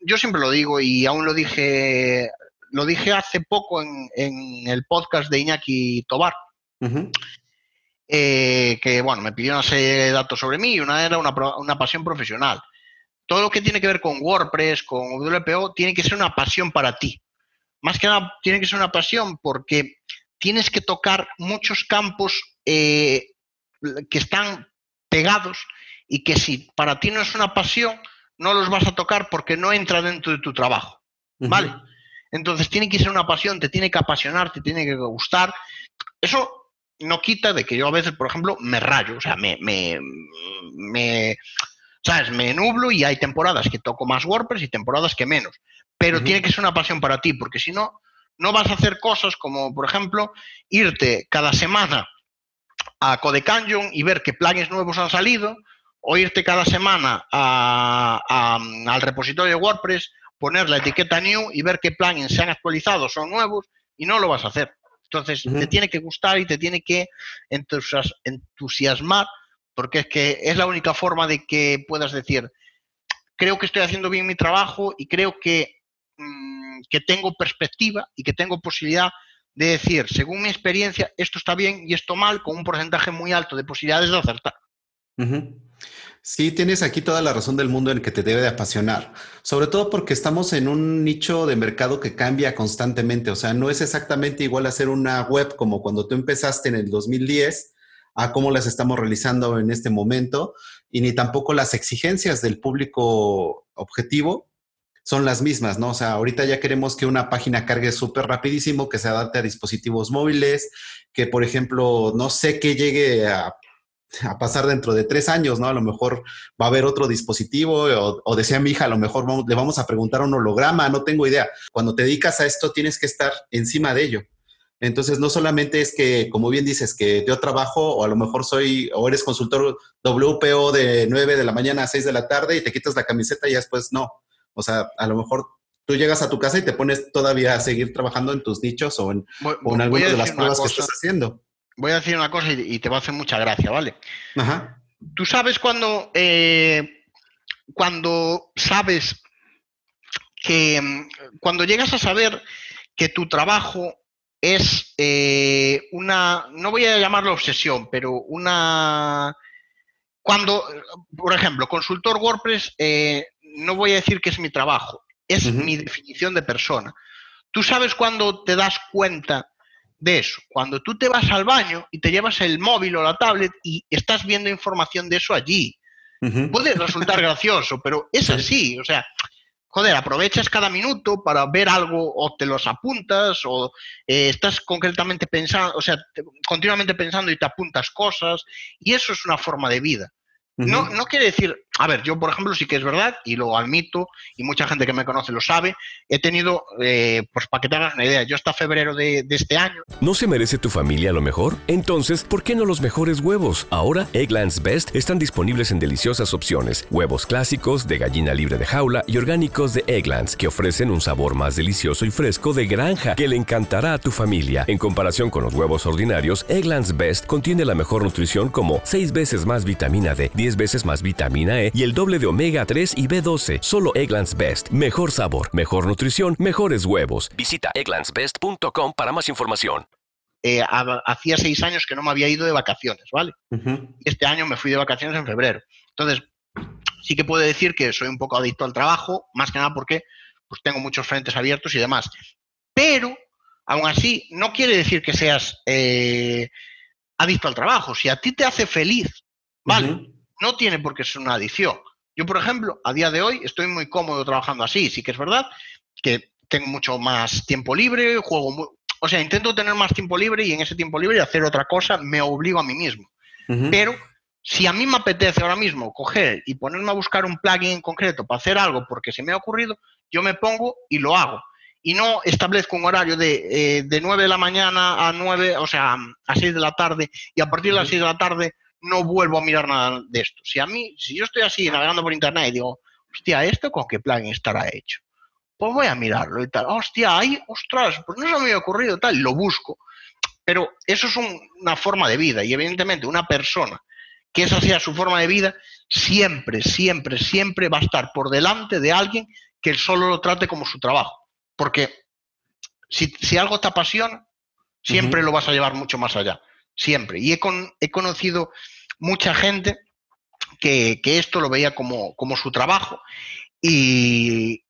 Yo siempre lo digo y aún lo dije lo dije hace poco en, el podcast de Iñaki Tobar, eh, que bueno, me pidió una serie de datos sobre mí y una era una, pasión profesional. Todo lo que tiene que ver con WordPress, con WPO, tiene que ser una pasión para ti. Más que nada, tiene que ser una pasión porque tienes que tocar muchos campos eh, que están pegados y que si para ti no es una pasión, no los vas a tocar porque no entra dentro de tu trabajo. ¿Vale? Entonces tiene que ser una pasión, te tiene que apasionar, te tiene que gustar. Eso no quita de que yo a veces, por ejemplo, me rayo, o sea, me, me, me ¿sabes? Me nublo y hay temporadas que toco más WordPress y temporadas que menos. Pero tiene que ser una pasión para ti, porque si no, no vas a hacer cosas como, por ejemplo, irte cada semana a Codecanyon y ver qué plugins nuevos han salido, o irte cada semana al repositorio de WordPress poner la etiqueta new y ver qué plugins se han actualizado, son nuevos y no lo vas a hacer. Entonces, te tiene que gustar y te tiene que entusiasmar porque es que es la única forma de que puedas decir, creo que estoy haciendo bien mi trabajo y creo que, mm, que tengo perspectiva y que tengo posibilidad de decir, según mi experiencia, esto está bien y esto mal, con un porcentaje muy alto de posibilidades de acertar. Sí, tienes aquí toda la razón del mundo en que te debe de apasionar, sobre todo porque estamos en un nicho de mercado que cambia constantemente, o sea, no es exactamente igual hacer una web como cuando tú empezaste en el 2010 a cómo las estamos realizando en este momento y ni tampoco las exigencias del público objetivo son las mismas, ¿no? O sea, ahorita ya queremos que una página cargue súper rapidísimo, que se adapte a dispositivos móviles, que por ejemplo, no sé qué llegue a pasar dentro de tres años, ¿no? A lo mejor va a haber otro dispositivo o, decía mi hija, a lo mejor le vamos a preguntar un holograma, no tengo idea. Cuando te dedicas a esto tienes que estar encima de ello. Entonces, no solamente es que, como bien dices, que yo trabajo o a lo mejor soy o eres consultor WPO de 9 de la mañana a 6 de la tarde y te quitas la camiseta y después no. O sea, a lo mejor tú llegas a tu casa y te pones todavía a seguir trabajando en tus nichos o en, algunas de las pruebas que estás haciendo voy a decir una cosa y, te va a hacer mucha gracia, ¿vale? Ajá. Tú sabes cuando, eh, cuando sabes que, mm, cuando llegas a saber que tu trabajo es eh, una, no voy a llamarlo obsesión, pero una, cuando, por ejemplo, consultor WordPress, eh, no voy a decir que es mi trabajo, es mi definición de persona. Tú sabes cuando te das cuenta de eso. Cuando tú te vas al baño y te llevas el móvil o la tablet y estás viendo información de eso allí, puede resultar gracioso, pero es así. O sea, joder, aprovechas cada minuto para ver algo o te los apuntas o eh, estás concretamente pensando, o sea, continuamente pensando y te apuntas cosas y eso es una forma de vida. No, no quiere decir, a ver, yo por ejemplo sí que es verdad y lo admito y mucha gente que me conoce lo sabe, he tenido, eh, pues para que te hagas una idea, yo hasta febrero de, de, este año. ¿No se merece tu familia lo mejor? Entonces, ¿por qué no los mejores huevos? Ahora, Egglands Best están disponibles en deliciosas opciones, huevos clásicos, de gallina libre de jaula y orgánicos de Egglands, que ofrecen un sabor más delicioso y fresco de granja que le encantará a tu familia. En comparación con los huevos ordinarios, Egglands Best contiene la mejor nutrición como 6 veces más vitamina D, 10 veces más vitamina E y el doble de omega 3 y B12. Solo Egglands Best. Mejor sabor, mejor nutrición, mejores huevos. Visita egglandsbest.com para más información. Eh, hacía seis años que no me había ido de vacaciones, ¿vale? Este año me fui de vacaciones en febrero. Entonces, sí que puedo decir que soy un poco adicto al trabajo, más que nada porque pues, tengo muchos frentes abiertos y demás. Pero, aún así, no quiere decir que seas eh, adicto al trabajo. Si a ti te hace feliz, ¿vale? No tiene por qué ser una adicción. Yo, por ejemplo, a día de hoy estoy muy cómodo trabajando así. Sí que es verdad que tengo mucho más tiempo libre, juego, o sea, intento tener más tiempo libre y en ese tiempo libre hacer otra cosa me obligo a mí mismo. Pero si a mí me apetece ahora mismo coger y ponerme a buscar un plugin en concreto para hacer algo porque se me ha ocurrido, yo me pongo y lo hago. Y no establezco un horario de, eh, de 9 de la mañana a 9, o sea, a 6 de la tarde y a partir de las 6 de la tarde no vuelvo a mirar nada de esto. Si a mí, si yo estoy así navegando por internet y digo, hostia, ¿esto con qué plugin estará hecho? Pues voy a mirarlo y tal. Hostia, ahí, ostras, pues no se me había ocurrido tal, lo busco. Pero eso es una forma de vida y evidentemente una persona que esa sea su forma de vida, siempre, siempre, siempre va a estar por delante de alguien que solo lo trate como su trabajo. Porque si, algo te apasiona, siempre lo vas a llevar mucho más allá siempre. Y he, he conocido mucha gente que, esto lo veía como, como su trabajo y,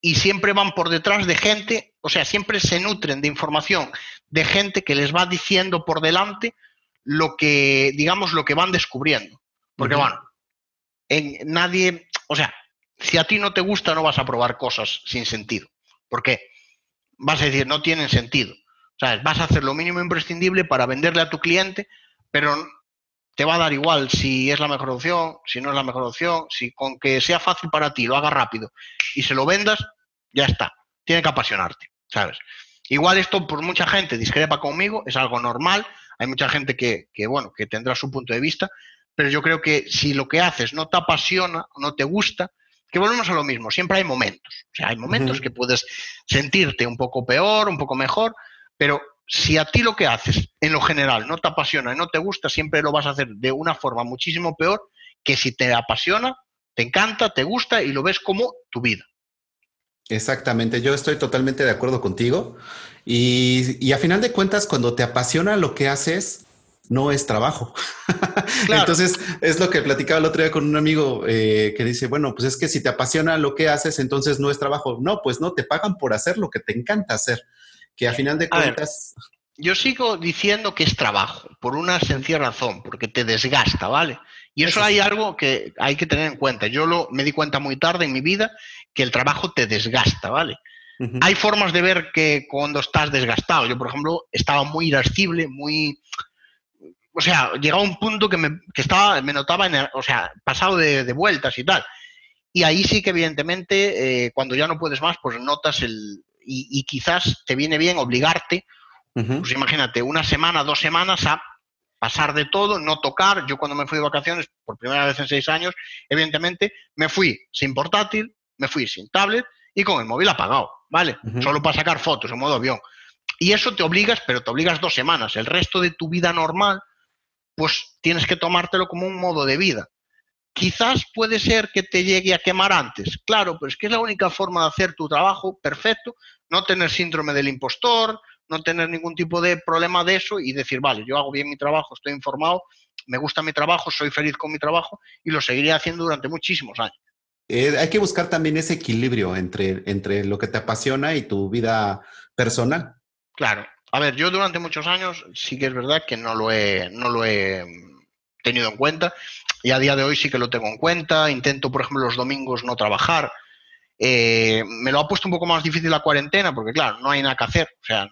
y, siempre van por detrás de gente, o sea, siempre se nutren de información de gente que les va diciendo por delante lo que, digamos, lo que van descubriendo. Porque, bueno, en, nadie, o sea, si a ti no te gusta, no vas a probar cosas sin sentido. ¿Por qué? Vas a decir, no tienen sentido. Vas a hacer lo mínimo imprescindible para venderle a tu cliente, pero te va a dar igual si es la mejor opción, si no es la mejor opción, si con que sea fácil para ti, lo hagas rápido y se lo vendas, ya está. Tiene que apasionarte, ¿sabes? Igual esto por mucha gente discrepa conmigo, es algo normal, hay mucha gente que, bueno, que tendrá su punto de vista, pero yo creo que si lo que haces no te apasiona, no te gusta, que volvemos a lo mismo, siempre hay momentos, o sea, hay momentos que puedes sentirte un poco peor, un poco mejor, pero si a ti lo que haces en lo general no te apasiona y no te gusta, siempre lo vas a hacer de una forma muchísimo peor que si te apasiona, te encanta, te gusta y lo ves como tu vida. Exactamente, yo estoy totalmente de acuerdo contigo. Y, a final de cuentas, cuando te apasiona lo que haces, no es trabajo. Entonces, es lo que platicaba el otro día con un amigo eh, que dice, bueno, pues es que si te apasiona lo que haces, entonces no es trabajo. No, pues no, te pagan por hacer lo que te encanta hacer. Que a final de cuentas... yo sigo diciendo que es trabajo, por una sencilla razón, porque te desgasta, ¿vale? Y eso, hay algo que hay que tener en cuenta. Yo lo, me di cuenta muy tarde en mi vida que el trabajo te desgasta, ¿vale? Hay formas de ver que cuando estás desgastado. Yo, por ejemplo, estaba muy irascible, muy... O sea, llegaba un punto que me, que estaba, me notaba, en o sea, pasado de, vueltas y tal. Y ahí sí que evidentemente, eh, cuando ya no puedes más, pues notas el... Y, quizás te viene bien obligarte, pues imagínate, una semana, dos semanas a pasar de todo, no tocar. Yo cuando me fui de vacaciones, por primera vez en seis años, evidentemente, me fui sin portátil, me fui sin tablet y con el móvil apagado, ¿vale? Solo para sacar fotos en modo avión. Y eso te obligas, pero te obligas dos semanas. El resto de tu vida normal, pues tienes que tomártelo como un modo de vida. Quizás puede ser que te llegue a quemar antes, claro, pero es que es la única forma de hacer tu trabajo perfecto, no tener síndrome del impostor, no tener ningún tipo de problema de eso y decir, vale, yo hago bien mi trabajo, estoy informado, me gusta mi trabajo, soy feliz con mi trabajo y lo seguiré haciendo durante muchísimos años. Eh, hay que buscar también ese equilibrio entre, entre lo que te apasiona y tu vida personal. Claro. A ver, yo durante muchos años sí que es verdad que no lo he, no lo he tenido en cuenta y a día de hoy sí que lo tengo en cuenta. Intento, por ejemplo, los domingos no trabajar. Eh, me lo ha puesto un poco más difícil la cuarentena porque, claro, no hay nada que hacer. O sea,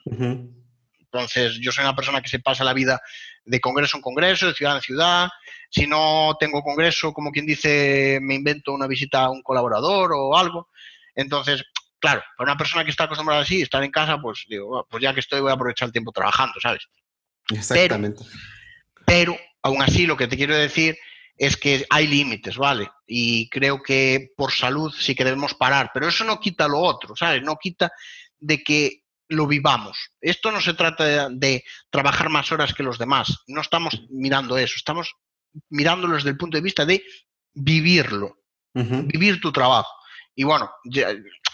entonces yo soy una persona que se pasa la vida de congreso en congreso, de ciudad en ciudad si no tengo congreso, como quien dice, me invento una visita a un colaborador o algo. Entonces, claro, para una persona que está acostumbrada así, estar en casa, pues digo, pues ya que estoy voy a aprovechar el tiempo trabajando, ¿sabes? Exactamente. Pero, aún así, lo que te quiero decir es que hay límites, ¿vale? Y creo que por salud sí que debemos parar, pero eso no quita lo otro, ¿sabes? No quita de que lo vivamos. Esto no se trata de, de, trabajar más horas que los demás, no estamos mirando eso, estamos mirándolo desde el punto de vista de vivirlo, vivir tu trabajo. Y bueno,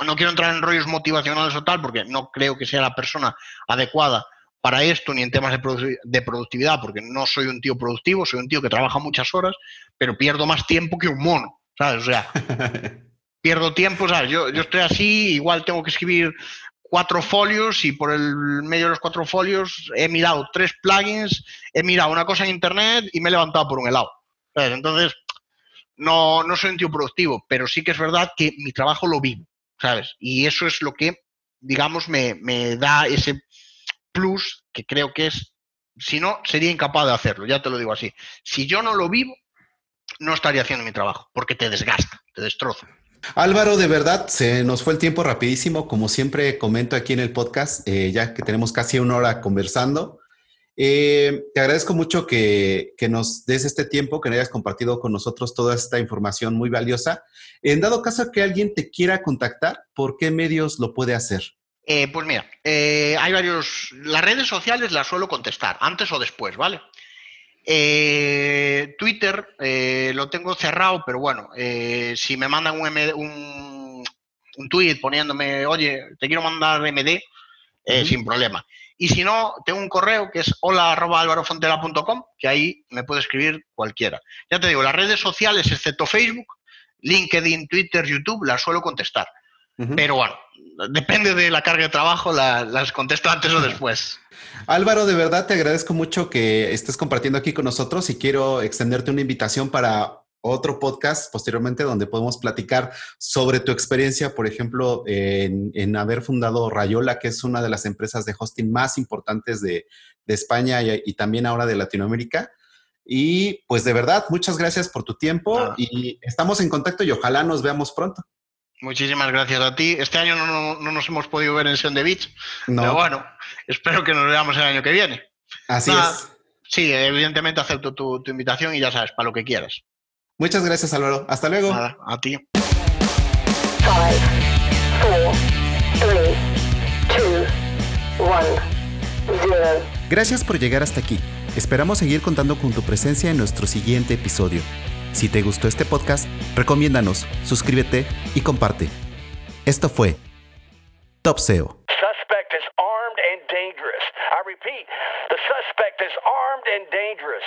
no quiero entrar en rollos motivacionales o tal, porque no creo que sea la persona adecuada para esto, ni en temas de, productividad, porque no soy un tío productivo, soy un tío que trabaja muchas horas, pero pierdo más tiempo que un mono, ¿sabes? O sea, pierdo tiempo, ¿sabes? Yo, yo estoy así, igual tengo que escribir cuatro folios y por el medio de los cuatro folios he mirado tres plugins, he mirado una cosa en internet y me he levantado por un helado. Entonces, no, no soy un tío productivo, pero sí que es verdad que mi trabajo lo vivo, ¿sabes? Y eso es lo que, digamos, me, me da ese plus que creo que es, si no, sería incapaz de hacerlo, ya te lo digo así. Si yo no lo vivo, no estaría haciendo mi trabajo, porque te desgasta, te destroza. Álvaro, de verdad, se nos fue el tiempo rapidísimo, como siempre comento aquí en el podcast, eh, ya que tenemos casi una hora conversando. Eh, te agradezco mucho que, nos des este tiempo, que hayas compartido con nosotros toda esta información muy valiosa. En dado caso que alguien te quiera contactar, ¿por qué medios lo puede hacer? Eh, pues mira, hay varios. Las redes sociales las suelo contestar, antes o después, ¿vale? Eh, Twitter eh, lo tengo cerrado, pero bueno, eh, si me mandan un, un, un, tweet poniéndome, oye, te quiero mandar MD, sin problema. Y si no, tengo un correo que es hola.alvarofontela.com, que ahí me puede escribir cualquiera. Ya te digo, las redes sociales, excepto Facebook, LinkedIn, Twitter, YouTube, las suelo contestar. Pero bueno, depende de la carga de trabajo, las contesto antes o después. Álvaro, de verdad te agradezco mucho que estés compartiendo aquí con nosotros y quiero extenderte una invitación para otro podcast posteriormente donde podemos platicar sobre tu experiencia, por ejemplo, en, haber fundado Rayola, que es una de las empresas de hosting más importantes de, España y, también ahora de Latinoamérica. Y pues de verdad, muchas gracias por tu tiempo y estamos en contacto y ojalá nos veamos pronto. Muchísimas gracias a ti. Este año no, nos hemos podido ver en Sion de Beach, pero bueno, espero que nos veamos el año que viene. Así es. Sí, evidentemente acepto tu, invitación y ya sabes, para lo que quieras. Muchas gracias, Álvaro. Hasta luego. Nada, a ti. Gracias por llegar hasta aquí. Esperamos seguir contando con tu presencia en nuestro siguiente episodio. Si te gustó este podcast, recomiéndanos, suscríbete y comparte. Esto fue Top SEO. Suspect is armed and dangerous. I repeat, the suspect is armed and dangerous.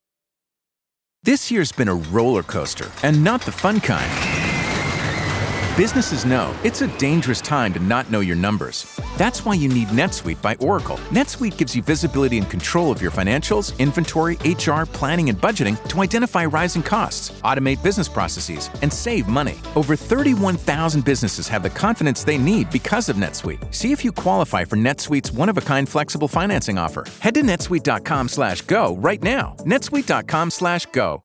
This year's been a roller coaster, and not the fun kind. Businesses know it's a dangerous time to not know your numbers. That's why you need NetSuite by Oracle. NetSuite gives you visibility and control of your financials, inventory, HR, planning, and budgeting to identify rising costs, automate business processes, and save money. Over 31,000 businesses have the confidence they need because of NetSuite. See if you qualify for NetSuite's one-of-a-kind flexible financing offer. Head to netsuite.com/go right now. netsuite.com/go.